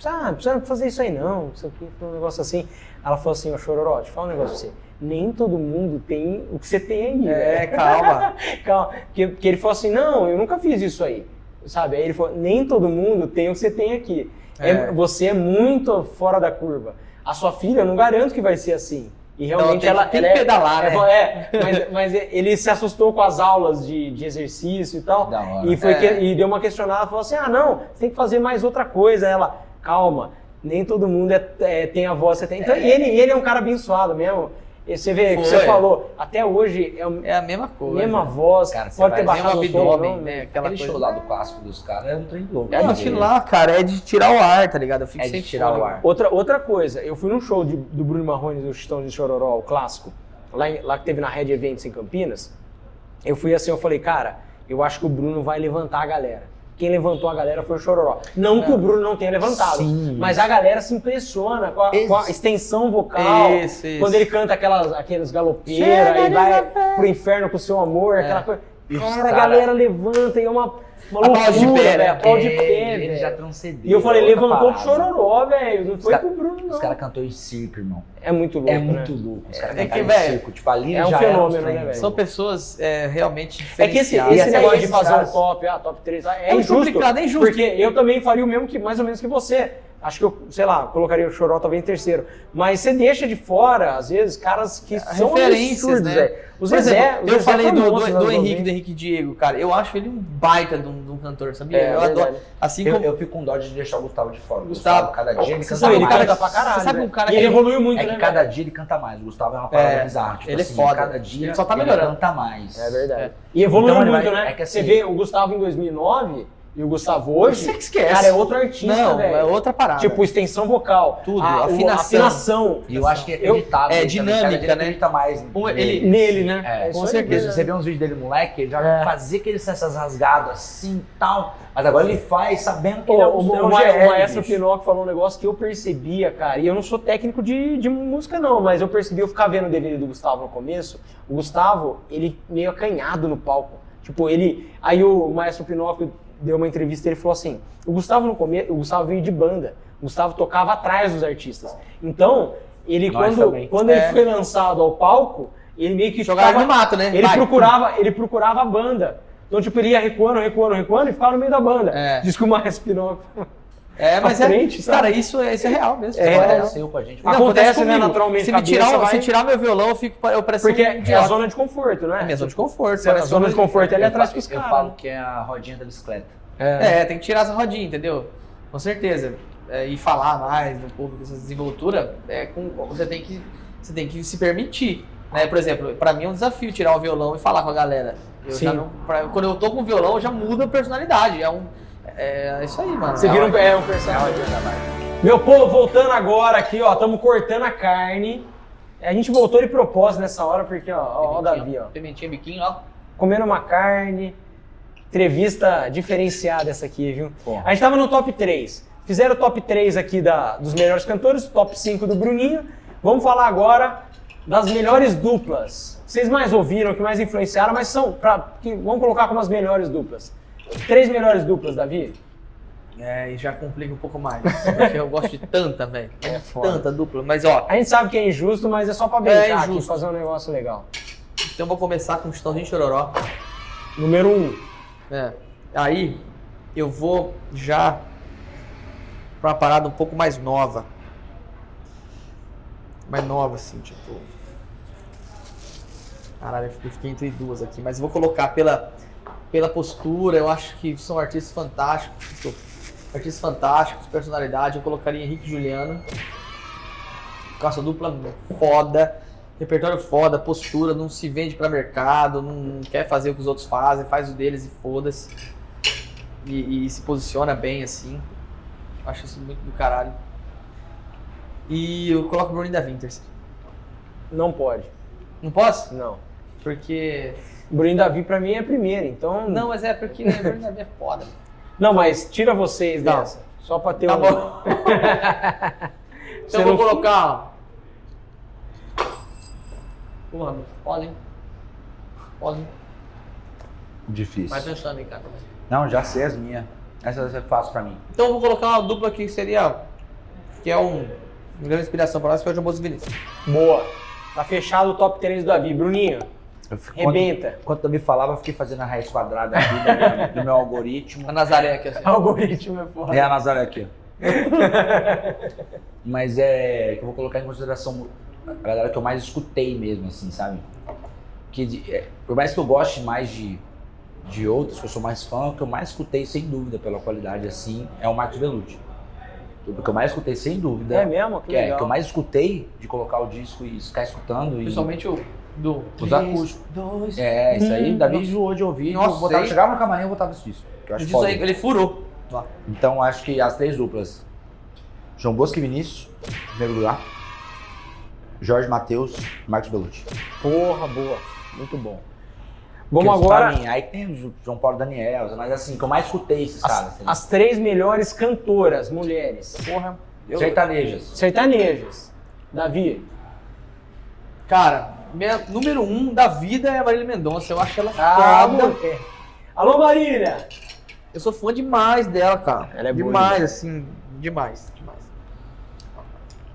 Ah, não precisa fazer isso aí não, não sei o que, um negócio assim. Ela falou assim, ô Chororó, deixa eu falar um negócio pra você. Nem todo mundo tem o que você tem aí, É, velho. calma. Calma, porque, porque ele falou assim, não, eu nunca fiz isso aí, sabe? Aí ele falou, nem todo mundo tem o que você tem aqui. É, É. você é muito fora da curva. A sua filha, eu não garanto que vai ser assim, E realmente tem- ela, tem ela que é- pedalar, é, né? é, mas, mas ele se assustou com as aulas de, de exercício e tal. Da hora. E, foi É. que- e deu uma questionada, falou assim: ah, não, você tem que fazer mais outra coisa. Ela, calma, nem todo mundo é- é- tem a voz você tem. Então, e ele, ele é um cara abençoado mesmo. E você vê, que você falou, até hoje é a É a mesma coisa. mesma voz, Cara, pode ter baixado o abdômen, não, né? Aquela Aquele coisa. show lá do clássico dos caras é um trem louco. É aquilo lá, cara, é de tirar o ar, tá ligado? Eu fico É de sem tirar o ar. Outra, outra coisa, eu fui num show de- do Bruno Marrone do Chitão de Chororó, o clássico, lá, em- lá que teve na Red Events em Campinas. Eu fui assim, eu falei, cara, eu acho que o Bruno vai levantar a galera. Quem levantou a galera foi o Chororó. Não que o Bruno não tenha levantado, Sim. mas a galera se impressiona com a, com a extensão vocal. Isso, isso. Quando ele canta aquelas, aqueles galopeiras e vai pro inferno com o seu amor, aquela coisa. Os Cara, a cara- galera levanta e é uma, uma Aplaude de loucura, pé, né? velho. Aplaude de É, pé, ele já transcendeu. E eu falei, outra levantou pro parada. Chororó, velho. Não foi pro Bruno, não. Os caras cantou em circo, irmão. É muito louco, É né? muito louco. Os caras É que, cantaram em velho, circo. Tipo, ali é um já fenômeno, né, velho? São pessoas é, realmente É que esse, esse negócio de fazer um top, ah, top 3, é, É muito injusto. complicado, é injusto. Porque eu também faria o mesmo que, mais ou menos que você. Acho que eu, sei lá, colocaria o Choró talvez em terceiro. Mas você deixa de fora, às vezes, caras que são referências, absurdos, né? O Por Zezé, exemplo, o eu Zezé falei do, do, monstro do nos Henrique, 90. do Henrique Diego, cara. Eu acho ele um baita de um, de um cantor, sabia? É, eu verdade. adoro. Assim Eu, como. eu fico com dó de deixar o Gustavo de fora. O Gustavo- cada dia ele Você canta sabe, ele mais. canta pra caralho. Você sabe um cara e que- ele evoluiu muito, É né? que cada velho? dia ele canta mais. O Gustavo é uma parada É, bizarra. Tipo ele é assim, foda. cada dia Ele só tá melhorando. canta mais. É verdade. É. E evoluiu Então ele muito, vai- né? é que Você assim- vê o Gustavo em 2009 e o Gustavo hoje, Você que esquece. cara, é outro artista, Não, velho. é outra parada. Tipo, extensão vocal. Tudo, a, afinação. afinação. E eu acho que é Eu- acreditável. é ele também. dinâmica, ele né? acredita mais Um- nele. ele- Nele, né? É, com certeza. Você vê uns vídeos dele moleque, ele já É. fazia aqueles essas rasgadas assim e tal. Mas agora ele faz sabendo que Pô, ele é o, um, é o, um ma- GL, o maestro. Pinocchio falou um negócio que eu percebia, cara, e eu não sou técnico de, de música não, mas eu percebi, eu ficava vendo o DVD do Gustavo no começo, o Gustavo, ele meio acanhado no palco, tipo, ele, aí o maestro Pinocchio deu uma entrevista e ele falou assim, o Gustavo no começo, o Gustavo veio de banda, o Gustavo tocava atrás dos artistas, então, ele Nós quando, também. quando É. ele foi lançado ao palco, ele meio que Jogava ficava- no mato, né? ele Vai. procurava, ele procurava a banda. Então, tipo, ele ia recuando, recuando, recuando e ficava no meio da banda. É. Diz que o Maestro Pinocchio. É, mas é. frente, sabe? cara, isso, é- isso é real mesmo. É, é. Aconteceu com a gente. Não, Acontece, né, comigo. naturalmente, Se, me tirar, vai- se tirar meu violão, eu fico eu pareço Porque um é a zona de conforto, né? É minha zona de conforto. Você- a zona de conforto é ali eu, atrás dos eu caras. falo que é a rodinha da bicicleta. É, tem que tirar essa rodinha, entendeu? Com certeza. É, e falar mais no público, essa desenvoltura, é, com, você, tem que, você tem que se permitir. Né? Por exemplo, pra mim é um desafio tirar o violão e falar com a galera. Eu Sim. já não- pra- quando eu tô com o violão, já muda a personalidade. É, um, é, isso aí, mano. Você É vira um, é um personagem. Meu povo, voltando agora aqui, ó, estamos cortando a carne. A gente voltou de propósito nessa hora, porque, ó, ó, ó o Davi, ó. Pimentinha, biquinho, ó. Comendo uma carne. Entrevista diferenciada essa aqui, viu? Porra. A gente tava no top 3. Fizeram o top 3 aqui da, dos melhores cantores, top 5 do Bruninho. Vamos falar agora das melhores duplas. Vocês mais ouviram, que mais influenciaram, mas são. Pra, que, vamos colocar como as melhores duplas. Três melhores duplas, Davi? É, e já complica um pouco mais. Porque eu gosto de tanta, velho. É. Tanta dupla. Mas ó, A gente sabe que é injusto, mas é só pra brincar É aqui, fazer um negócio legal. então eu vou começar com o Chitãozinho Chororó. Número 1. Um. É. Aí eu vou já pra uma parada um pouco mais nova. Mais nova, assim, tipo. Caralho, eu fiquei entre duas aqui, mas eu vou colocar pela, pela postura, eu acho que são artistas fantásticos. tipo, Artistas fantásticos, personalidade, eu colocaria Henrique Juliano. Essa dupla foda, repertório foda, postura, não se vende pra mercado, não quer fazer o que os outros fazem, faz o deles e foda-se. E, e se posiciona bem assim. Acho isso muito do caralho. E eu coloco o Bruno da Winters. Não pode. Não posso? Não. Porque. Bruninho Davi pra mim é primeiro, então. Não, mas é porque né, Bruno da é foda. Não, mas tira vocês Não. dessa. Só pra ter Tá um. bom. Você Então eu vou não- colocar. Porra, foda, hein? Foda, hein? Difícil. Vai pensando aí, cara. Não, já sei as minhas. Essa é fácil pra mim. Então eu vou colocar uma dupla aqui que seria. Que é um, uma grande inspiração pra nós, que é o Jamoso Vinícius. Boa. Tá fechado o top 3 do Davi. Bruninho, rebenta. Enquanto, enquanto eu me falava, eu fiquei fazendo a raiz quadrada aqui do meu, do meu algoritmo. A Nazaré aqui, assim. Algoritmo é foda. É a Nazaré aqui, ó. Mas é que eu vou colocar em consideração a galera que eu mais escutei mesmo, assim, sabe? Que de- é, por mais que eu goste mais de, de outros, que eu sou mais fã, o que eu mais escutei, sem dúvida, pela qualidade, assim, é o Marcos Bellucci. O que eu mais escutei, sem dúvida, É mesmo? Que que é, legal. que eu mais escutei de colocar o disco e ficar escutando. E, Principalmente o do. os acústicos. Dois. É, isso aí, Hum, Davi nossa. enjoou de ouvir. Nossa, eu botava, chegava no camarim, eu botava. Que eu acho foda. aí, ele furou. Lá. Então acho que as três duplas. João Bosco e Vinícius, em primeiro lugar. Jorge Matheus, Marcos Bellucci. Porra, boa. Muito bom. Vamos agora mim, aí tem o João Paulo Daniel, mas assim, que eu mais escutei esses caras. as, entendeu? as três melhores cantoras, mulheres. Porra. Eu, Sertanejas. Sertanejas. Davi. cara, minha número um da vida é a Marília Mendonça. Eu acho ela Ah, foda. moleque. Alô, Marília! Eu sou fã demais dela, cara. Ela é boa demais, demais. assim, demais, demais.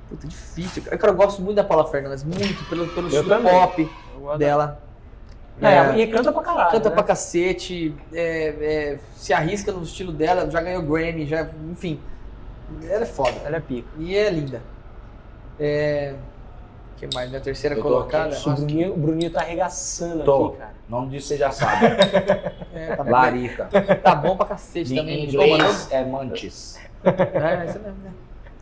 Puta, difícil. Cara, eu gosto muito da Paula Fernandes, muito, pelo, pelo Eu estilo pop dela. É, É. E canta pra caralho. Canta né? pra cacete, é, é, se arrisca no estilo dela, já ganhou Grammy, já, enfim. Ela é foda. Ela é pica. E é linda. É. O que mais? Minha terceira Eu tô colocada. aqui, O Bruninho, o Bruninho tá arregaçando Tô. aqui, cara. O nome disso você já sabe. É, tá, bom, Larica. tá bom pra cacete Em também. inglês é Mantis. Mandou- É, isso mesmo, né?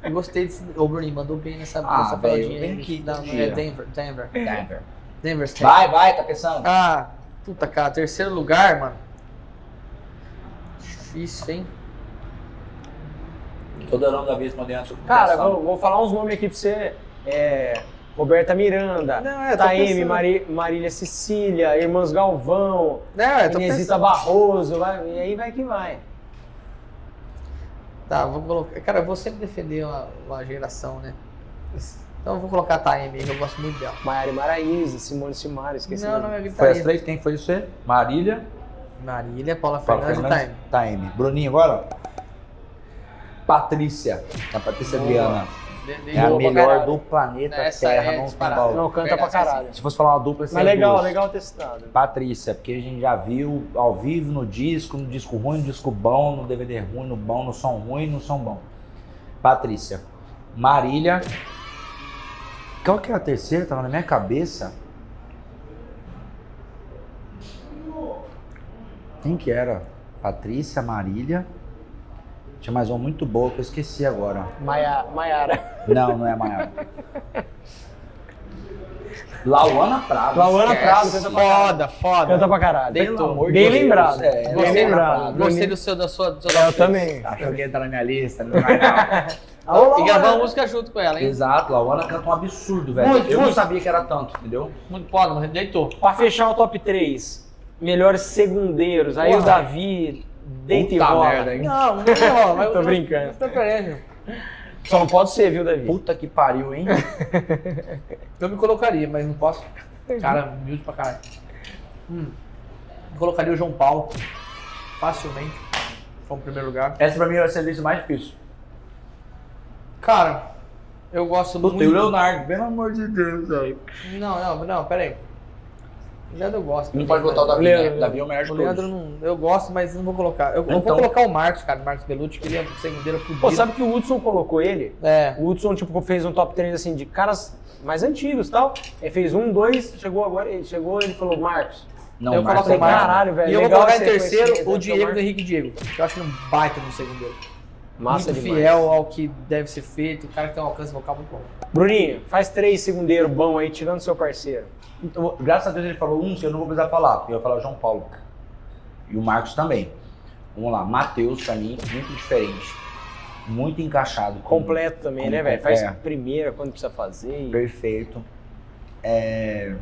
Eu gostei desse. O Bruninho mandou bem nessa, Ah, nessa vem aí. aqui, Não, não tira. é Denver. Denver. Denver. Denver State. Vai, vai, tá pensando? Ah, puta cara, terceiro lugar, mano. Difícil, hein? Todo nome da vez mandei antes. Cara, vou, vou falar uns nomes aqui pra você. É, Roberta Miranda, Não, é, Taeme. Mari- Marília Cecília, Irmãs Galvão, É, Inesita. Barroso, vai- e aí vai que vai. Tá, vou colocar. Cara, eu vou sempre defender uma, uma geração, né? Então eu vou colocar a Taime aí, que eu gosto muito dela. Maiara Maraíza, Simone Simara, esqueci. Não, não, é Foi as três? Quem foi você? Marília, Marília, Paula Fernandes e Taime. Taime. Bruninho agora? Patrícia. A Patrícia Boa. Adriana. De- de- É a melhor do planeta Essa Terra, é não tem balão. Não, canta pra caralho. Se fosse falar uma dupla, Mas seria legal, duas. legal testado. Patrícia, porque a gente já viu ao vivo, no disco, no disco ruim, no disco bom, no DVD ruim, no bom, no som ruim, no som bom. Patrícia. Marília. Qual que é a terceira? Tava na minha cabeça. Quem que era? Patrícia, Marília. Tinha mais uma muito boa que eu esqueci agora. Maia, Maiara. Não, não é Maiara. Lauana Prado. Lauana. Prado, canta pra caralho. Foda, foda. Canta pra caralho. Pelo amor de Bem Deus, lembrado. é, Bem Gostei, lembrado. Gostei do seu, da sua. Do seu Eu também. Achou que ia entrar na minha lista, não vai não. Alô, E gravar uma música junto com ela, hein? Exato, Lauana canta um absurdo, velho. Muito, eu não muito. sabia que era tanto, entendeu? Muito foda, mas deitou. Pra fechar o top 3, melhores segundeiros. Aí o Porra. Davi deita e rola. merda, hein? Não, não rola. mas Tô eu- brincando. eu Tô querendo. Só não pode ser, viu, Davi? Puta que pariu, hein? Eu me colocaria, mas não posso. Cara, humilde pra caralho. Hum. Colocaria o João Paulo. Facilmente. Foi o primeiro lugar. Essa pra mim vai ser a lista mais difícil. Cara, eu gosto Puta, muito. e o Leonardo, pelo amor de Deus, velho. Não, não, não, pera aí. O Leandro eu gosto. Não pode botar o Davi, Leandro, né? Davi é o melhor de O todos. Leandro não, eu gosto, mas não vou colocar. Eu, eu Então. vou colocar o Marcos, cara, o Marcos Belucci, que ele é segundeiro fudido. Pô, sabe que o Hudson colocou ele? É. O Hudson, tipo, fez um top 3 assim de caras mais antigos e tal. Ele fez um, dois, chegou agora, ele chegou ele falou, Marcos. Não, eu Marcos coloco o é. Caralho, velho. E eu vou colocar em terceiro reconhecimento, o né, Diego do. Henrique Diego, que eu acho ele um baita no segundo. Massa muito demais. fiel ao que deve ser feito, o cara que tem um alcance vocal muito bom. Bruninho, faz três segundeiros bom aí, tirando seu parceiro. Então, graças a Deus ele falou um que eu não vou precisar falar, porque eu vou falar o João Paulo. E o Marcos também. Vamos lá, Matheus, pra mim, muito diferente. Muito encaixado. com- Completo também, como né, velho? Faz qualquer. primeira quando precisa fazer. e- Perfeito. É.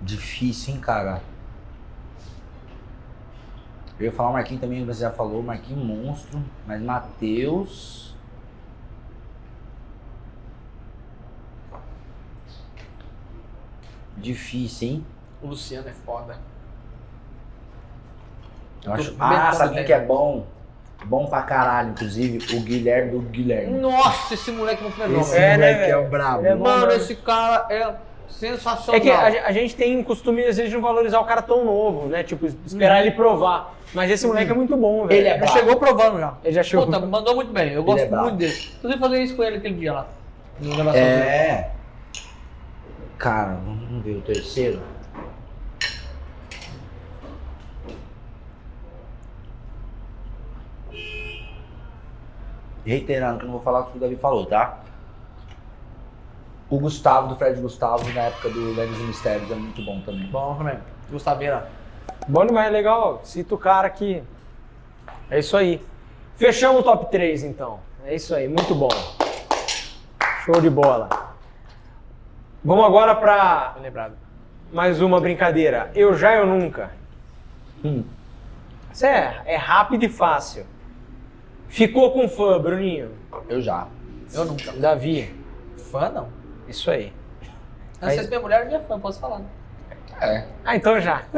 Difícil, hein, cara? Eu ia falar o Marquinhos também, você já falou, Marquinhos monstro, mas Matheus. Difícil, hein? O Luciano é foda. Eu acho... Ah, sabe quem que é bom? Bom pra caralho, inclusive, o Guilherme do Guilherme. Nossa, esse moleque é um fenômeno. Esse É, né, moleque é velho? o brabo. É bom Mano, mesmo. esse cara é sensacional. É que a, a gente tem costume, às vezes, de não valorizar o cara tão novo, né? Tipo, esperar ele provar. Mas esse moleque é muito bom, velho. Ele é chegou provando já. Ele já chegou. Puta, mandou muito bem. Eu gosto é muito dele. Inclusive, fazer isso com ele aquele dia lá. É. Cara, vamos ver o terceiro. Reiterando que eu não vou falar o que o Davi falou, tá? O Gustavo, do Fred Gustavo, na época do Lendas e Mistérios, é muito bom também. Bom também. Gustaveira. Bom demais, legal. Cita o cara aqui. É isso aí. Fechamos o top 3 então. É isso aí, muito bom. Show de bola. Vamos agora para mais uma brincadeira. Eu já, eu nunca. Hum. Isso é, é rápido e fácil. Ficou com fã, Bruninho. Eu já. Eu nunca. Davi. Fã, não. Isso aí. Não sei se minha mulher é minha fã, posso falar. Né? É. Ah, então já.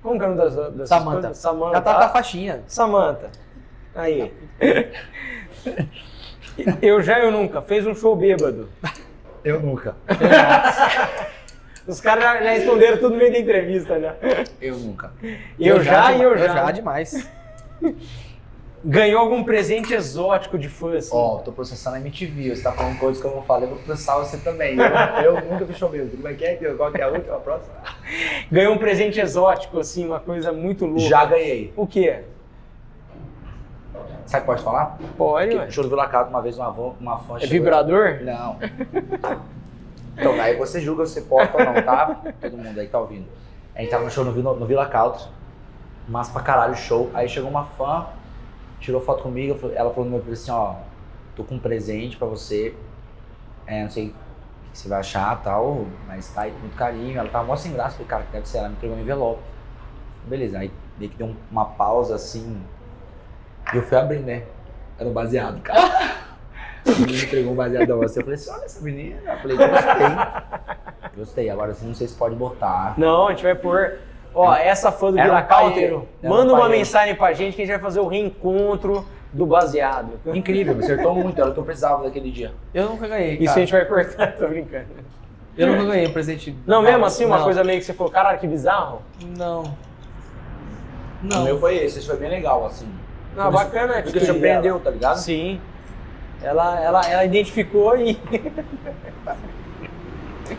Como que é o nome das, esposas? Samantha. Ela tá com a faixinha. Samantha. Aí. Eu já, eu nunca. Fez um show bêbado. Eu nunca. Os caras já, já responderam tudo no meio da entrevista, já. Eu nunca. Eu, já e eu Eu já. já demais. Ganhou algum presente exótico de fã, assim. Ó, tô processando a MTV. Você tá falando coisas que eu não falei, eu vou processar você também. Eu, eu nunca fiz show mesmo. Como é que é? Qual que é a última? A próxima? Ganhou um presente exótico, assim, uma coisa muito louca. Já ganhei. O quê? Sabe pode falar? Pode, Que ué. show do Vila Cato, uma vez uma, van- uma fã É vibrador? Não. Então, aí você julga se pode ou não, tá? Todo mundo aí que tá ouvindo. A gente tava no show no, Vila- no Vila Country, mas pra caralho o show. Aí chegou uma fã, tirou foto comigo, ela falou- no meu assim, ó, tô com um presente pra você, é, não sei o que você vai achar tal, mas tá aí com muito carinho. Ela tava mó sem graça, falei, cara, que deve ser, ela me entregou um envelope. Beleza, aí meio que deu um- uma pausa assim, e eu fui abrir, né? Era um baseado, cara. Ele me entregou um baseadão assim. Eu falei assim: olha essa menina. Eu falei: gostei. Gostei. Agora assim, não sei se pode botar. Não, a gente vai pôr. Ó, essa fã do Era Vila um um manda uma mensagem pra gente que a gente vai fazer o reencontro do baseado. Incrível, me acertou muito. Era o que eu precisava daquele dia. Eu nunca ganhei. Isso a gente vai cortar, tô brincando. Eu nunca ganhei um presente. Não, mesmo assim, uma Não. coisa meio que você falou, caralho, que bizarro. Não. O Não. meu foi esse. Esse foi bem legal, assim. Não, bacana, a Porque atitude surpreendeu, tá ligado? Sim. Ela, ela, ela identificou e.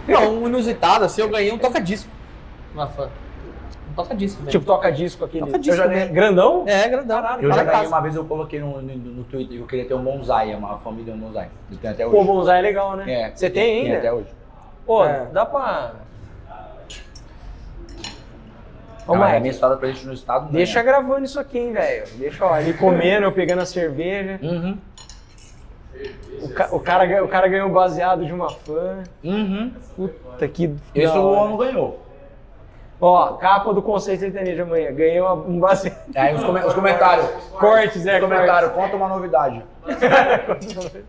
Não, um inusitado, assim, eu ganhei um toca-disco. Uma fã. Um toca-disco, tipo, toca disco aquele. Toca-disco Eu já- mesmo. grandão? É, grandão. Eu Tá já ganhei casa. uma vez, eu coloquei no, no, no Twitter que eu queria ter um bonsai, uma família um bonsai. Eu tenho até Pô, hoje. bonsai é legal, né? É, Você tem Tem até ainda? hoje. Pô, É. dá pra. Ô, Não, é Mike, história pra gente no estado. deixa né? gravando isso aqui, hein, velho. Deixa ó, ele comendo, eu pegando a cerveja. Uhum. O, ca- o cara, o cara ganhou baseado de uma fã. Uhum. Puta que. Esse o homem ganhou. Ó, capa do Conceito Sertanejo amanhã. Ganhei uma- um baseado. Aí os, come- os comentários. Cortes, é, Os comentários, conta uma novidade.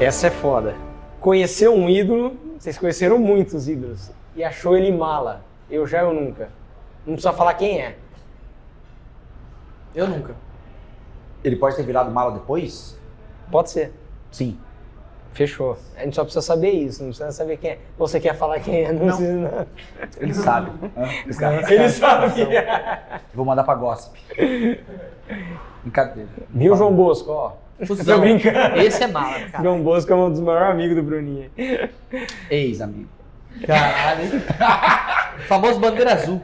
Essa é foda. Conheceu um ídolo, vocês conheceram muitos ídolos, e achou ele mala. Eu já, eu nunca. Não precisa falar quem é. Eu nunca. Ele pode ter virado mala depois? Pode ser. Sim. Fechou. A gente só precisa saber isso, não precisa saber quem é. Você quer falar quem é? Não, precisa, não. Ele sabe. Esse cara- Ele sabe. Vou mandar pra gossip. Brincadeira. Viu, João Bosco? Ó. Tô brincando. Esse é mala, cara. João Bosco é um dos maiores amigos do Bruninho. Ex-amigo. Caralho. Famoso bandeira azul.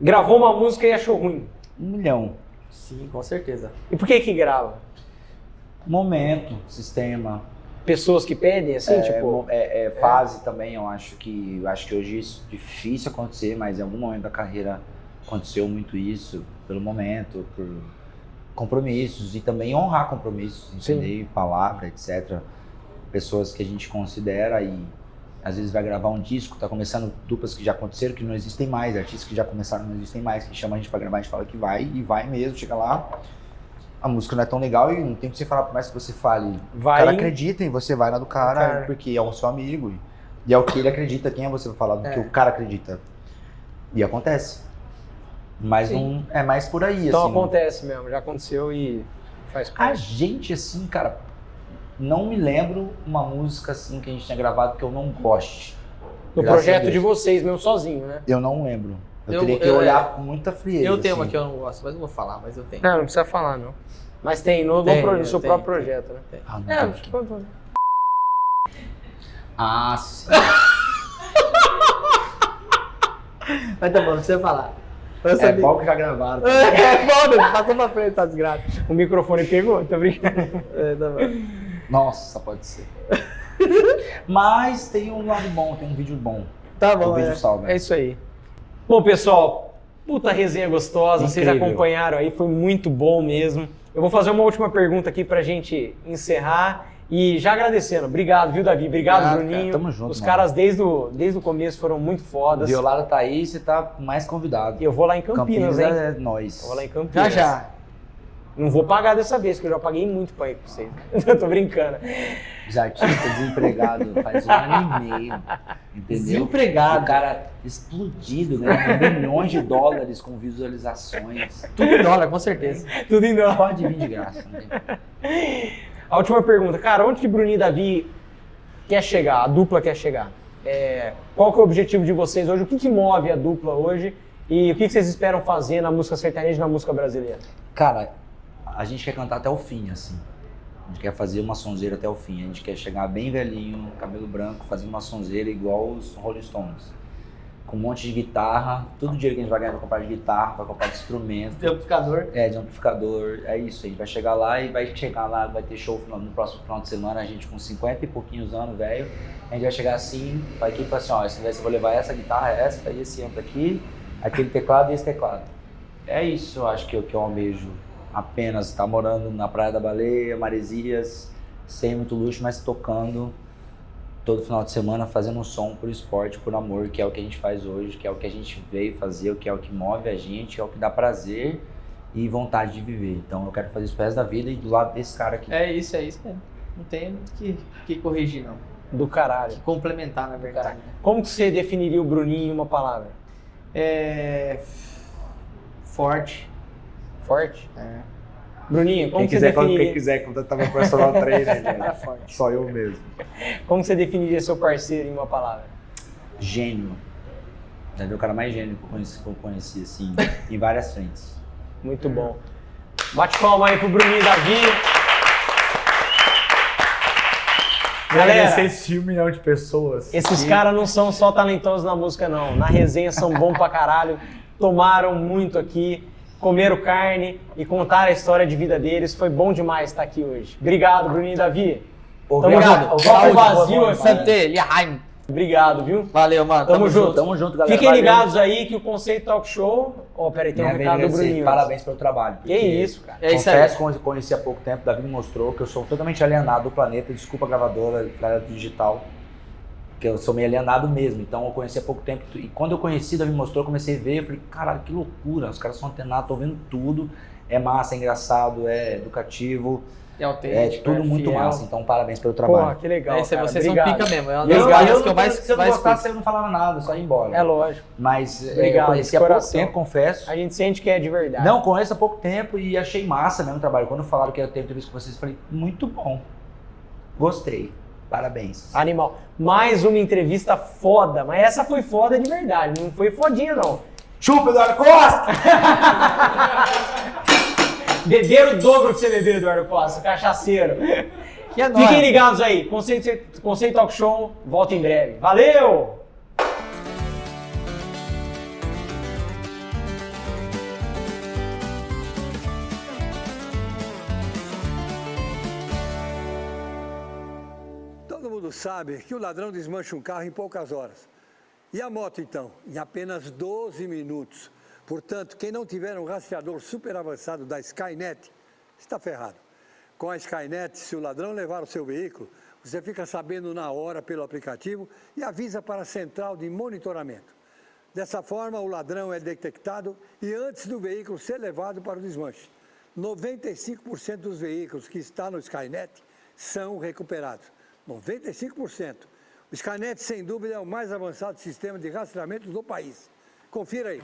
Gravou uma música e achou ruim. Um milhão. Sim, com certeza. E por que que grava? Momento, sistema. Pessoas que pedem, assim, é, tipo... é- é fase também, eu acho que. eu Acho que hoje isso é difícil acontecer, mas em algum momento da carreira aconteceu muito isso, pelo momento, por compromissos e também honrar compromissos, Sim. entender? Palavra, etc. Pessoas que a gente considera e às vezes vai gravar um disco, tá começando duplas que já aconteceram, que não existem mais, artistas que já começaram não existem mais, que chama a gente pra gravar, a gente fala que vai e vai mesmo, chega lá. A música não é tão legal e não tem o que você falar, por mais que você fale o Vai... cara acredita em você, vai na do cara, Cara. porque é o seu amigo. E é o que ele acredita, quem é você vai falar do que É. o cara acredita. E acontece. Mas Sim. não é mais por aí, Então assim. acontece mesmo, já aconteceu e faz A parte. gente, assim, cara, não me lembro uma música assim que a gente tinha gravado que eu não goste. No a projeto de vocês, mesmo sozinho, né? Eu não lembro. Eu, Eu- teria que eu- olhar com muita frieza. Eu tenho uma assim. que eu não gosto, mas não vou falar, mas eu tenho. Não, não precisa falar, não. Mas tem, no, no Tem, pro- eu seu tenho, próprio tenho. projeto, né? Ah, não É, Ah, sim. Mas tá bom, não precisa falar. É sabia. bom que já gravaram. É, foda, passou pra frente, tá desgraça. o microfone pegou, tô brincando. É, tá bom. Nossa, pode ser. Mas tem um lado bom, tem um vídeo bom. Tá bom, vídeo é. salva. É isso aí. Bom, pessoal, puta resenha gostosa, vocês Incrível. acompanharam aí, foi muito bom mesmo. Eu vou fazer uma última pergunta aqui pra gente encerrar. E já agradecendo. Obrigado, viu, Davi? Obrigado, Obrigado, Bruninho. cara. Tamo junto, Os mano. caras desde o, desde o começo foram muito fodas. Violada tá aí, você tá mais convidado. E eu vou lá em Campinas, hein? é nós. Eu vou lá em Já Campinas. já. Não vou pagar dessa vez, porque eu já paguei muito pra ir com vocês. Eu tô brincando. Os artistas desempregados faz um ano e meio. Entendeu? Desempregado. O cara explodido, ganhando milhões de dólares com visualizações. Tudo em dólar, com certeza. Tudo em dó. Pode vir de graça. Tem... A última pergunta. Cara, onde que Bruninho e Davi quer chegar? A dupla quer chegar? É, qual que é o objetivo de vocês hoje? O que, que move a dupla hoje? E o que, que vocês esperam fazer na música sertaneja e na música brasileira? Cara, a gente quer cantar até o fim, assim. A gente quer fazer uma sonzeira até o fim. A gente quer chegar bem velhinho, cabelo branco, fazer uma sonzeira igual os Rolling Stones. Com um monte de guitarra. Todo o dinheiro que a gente vai ganhar vai comprar de guitarra, vai comprar de instrumento. Amplificador. É, de amplificador. É isso. A gente vai chegar lá e vai chegar lá, vai ter show no próximo final de semana. A gente com 50 e pouquinhos anos, velho. A gente vai chegar assim, vai aqui e falar assim: ó, esse eu vou levar essa guitarra, essa e esse amplo aqui, aquele teclado e esse teclado. É isso, eu acho que eu, que eu almejo apenas estar morando na Praia da Baleia, Maresias, sem muito luxo, mas tocando todo final de semana, fazendo um som por esporte, por amor, que é o que a gente faz hoje, que é o que a gente veio fazer, o que é o que move a gente, é o que dá prazer e vontade de viver. Então eu quero fazer isso pro resto da vida e do lado desse cara aqui. É isso, é isso mesmo. Não tem que, que corrigir, não. Do caralho. Que complementar, na verdade. Como que você definiria o Bruninho em uma palavra? É. Forte. Forte? É. Bruninho, como Quem que você quiser, quem definiria, quiser contratar meu personal trainer, gente. Só eu mesmo. como você definiria seu parceiro em uma palavra? Gênio. Deve o cara mais gênio que eu conheci, que eu conheci assim, em várias frentes. Muito bom. Bate palma aí pro Bruninho e Davi. Galera, Agradecer um milhão de pessoas. esses caras não são só talentosos na música, não. Na resenha são bons pra caralho. Tomaram muito aqui, comeram carne e contaram a história de vida deles. Foi bom demais estar aqui hoje. Obrigado, Bruninho e Davi. Obrigado. Saúde, vazio boa. Obrigado, viu? Valeu, mano. Tamo junto. Tamo junto, galera. Fiquem Valeu. ligados aí que o Conceito Talk Show. Ó, peraí, tem um recado do. Bruninho. Parabéns pelo trabalho. Que isso, cara. É isso aí. Confesso, que eu conheci há pouco tempo, Davi me mostrou que eu sou totalmente alienado do planeta. Desculpa a gravadora, galera do digital. Que eu sou meio alienado mesmo. Então eu conheci há pouco tempo. E quando eu conheci, Davi me mostrou, eu comecei a ver. Eu falei, caralho, que loucura. Os caras são antenados, tô vendo tudo. É massa, é engraçado, é educativo. É É autêntico. tudo é muito fiel. massa. Então parabéns pelo Porra, trabalho. que legal. É cara. vocês Obrigado. são pica mesmo. É uma das eu- eu que eu mais, se eu não gostasse, eu não falava nada, só ia embora. É lógico. Mas é, Obrigado, eu conheci há pouco coração. tempo, confesso. A gente sente que é de verdade. Não, conheço há pouco tempo e achei massa mesmo o trabalho. Quando falaram que ia ter entrevista com vocês, eu falei, muito bom. Gostei. Parabéns. Animal. Mais uma entrevista foda, mas essa foi foda de verdade, não foi fodinha não. Chupa, Eduardo Costa! Beberam o dobro que você bebeu, Eduardo Costa, cachaceiro. É. Fiquem ligados aí, Conceito, Conceito Talk Show, volta em breve. Valeu! Sabe que o ladrão desmancha um carro em poucas horas. E a moto, então? Em apenas 12 minutos. Portanto, quem não tiver um rastreador super avançado da Skynet, está ferrado. Com a Skynet, se o ladrão levar o seu veículo, você fica sabendo na hora pelo aplicativo e avisa para a central de monitoramento. Dessa forma, o ladrão é detectado e antes do veículo ser levado para o desmanche. 95% dos veículos que estão no Skynet são recuperados. 95%. O Skynet, sem dúvida, é o mais avançado sistema de rastreamento do país. Confira aí.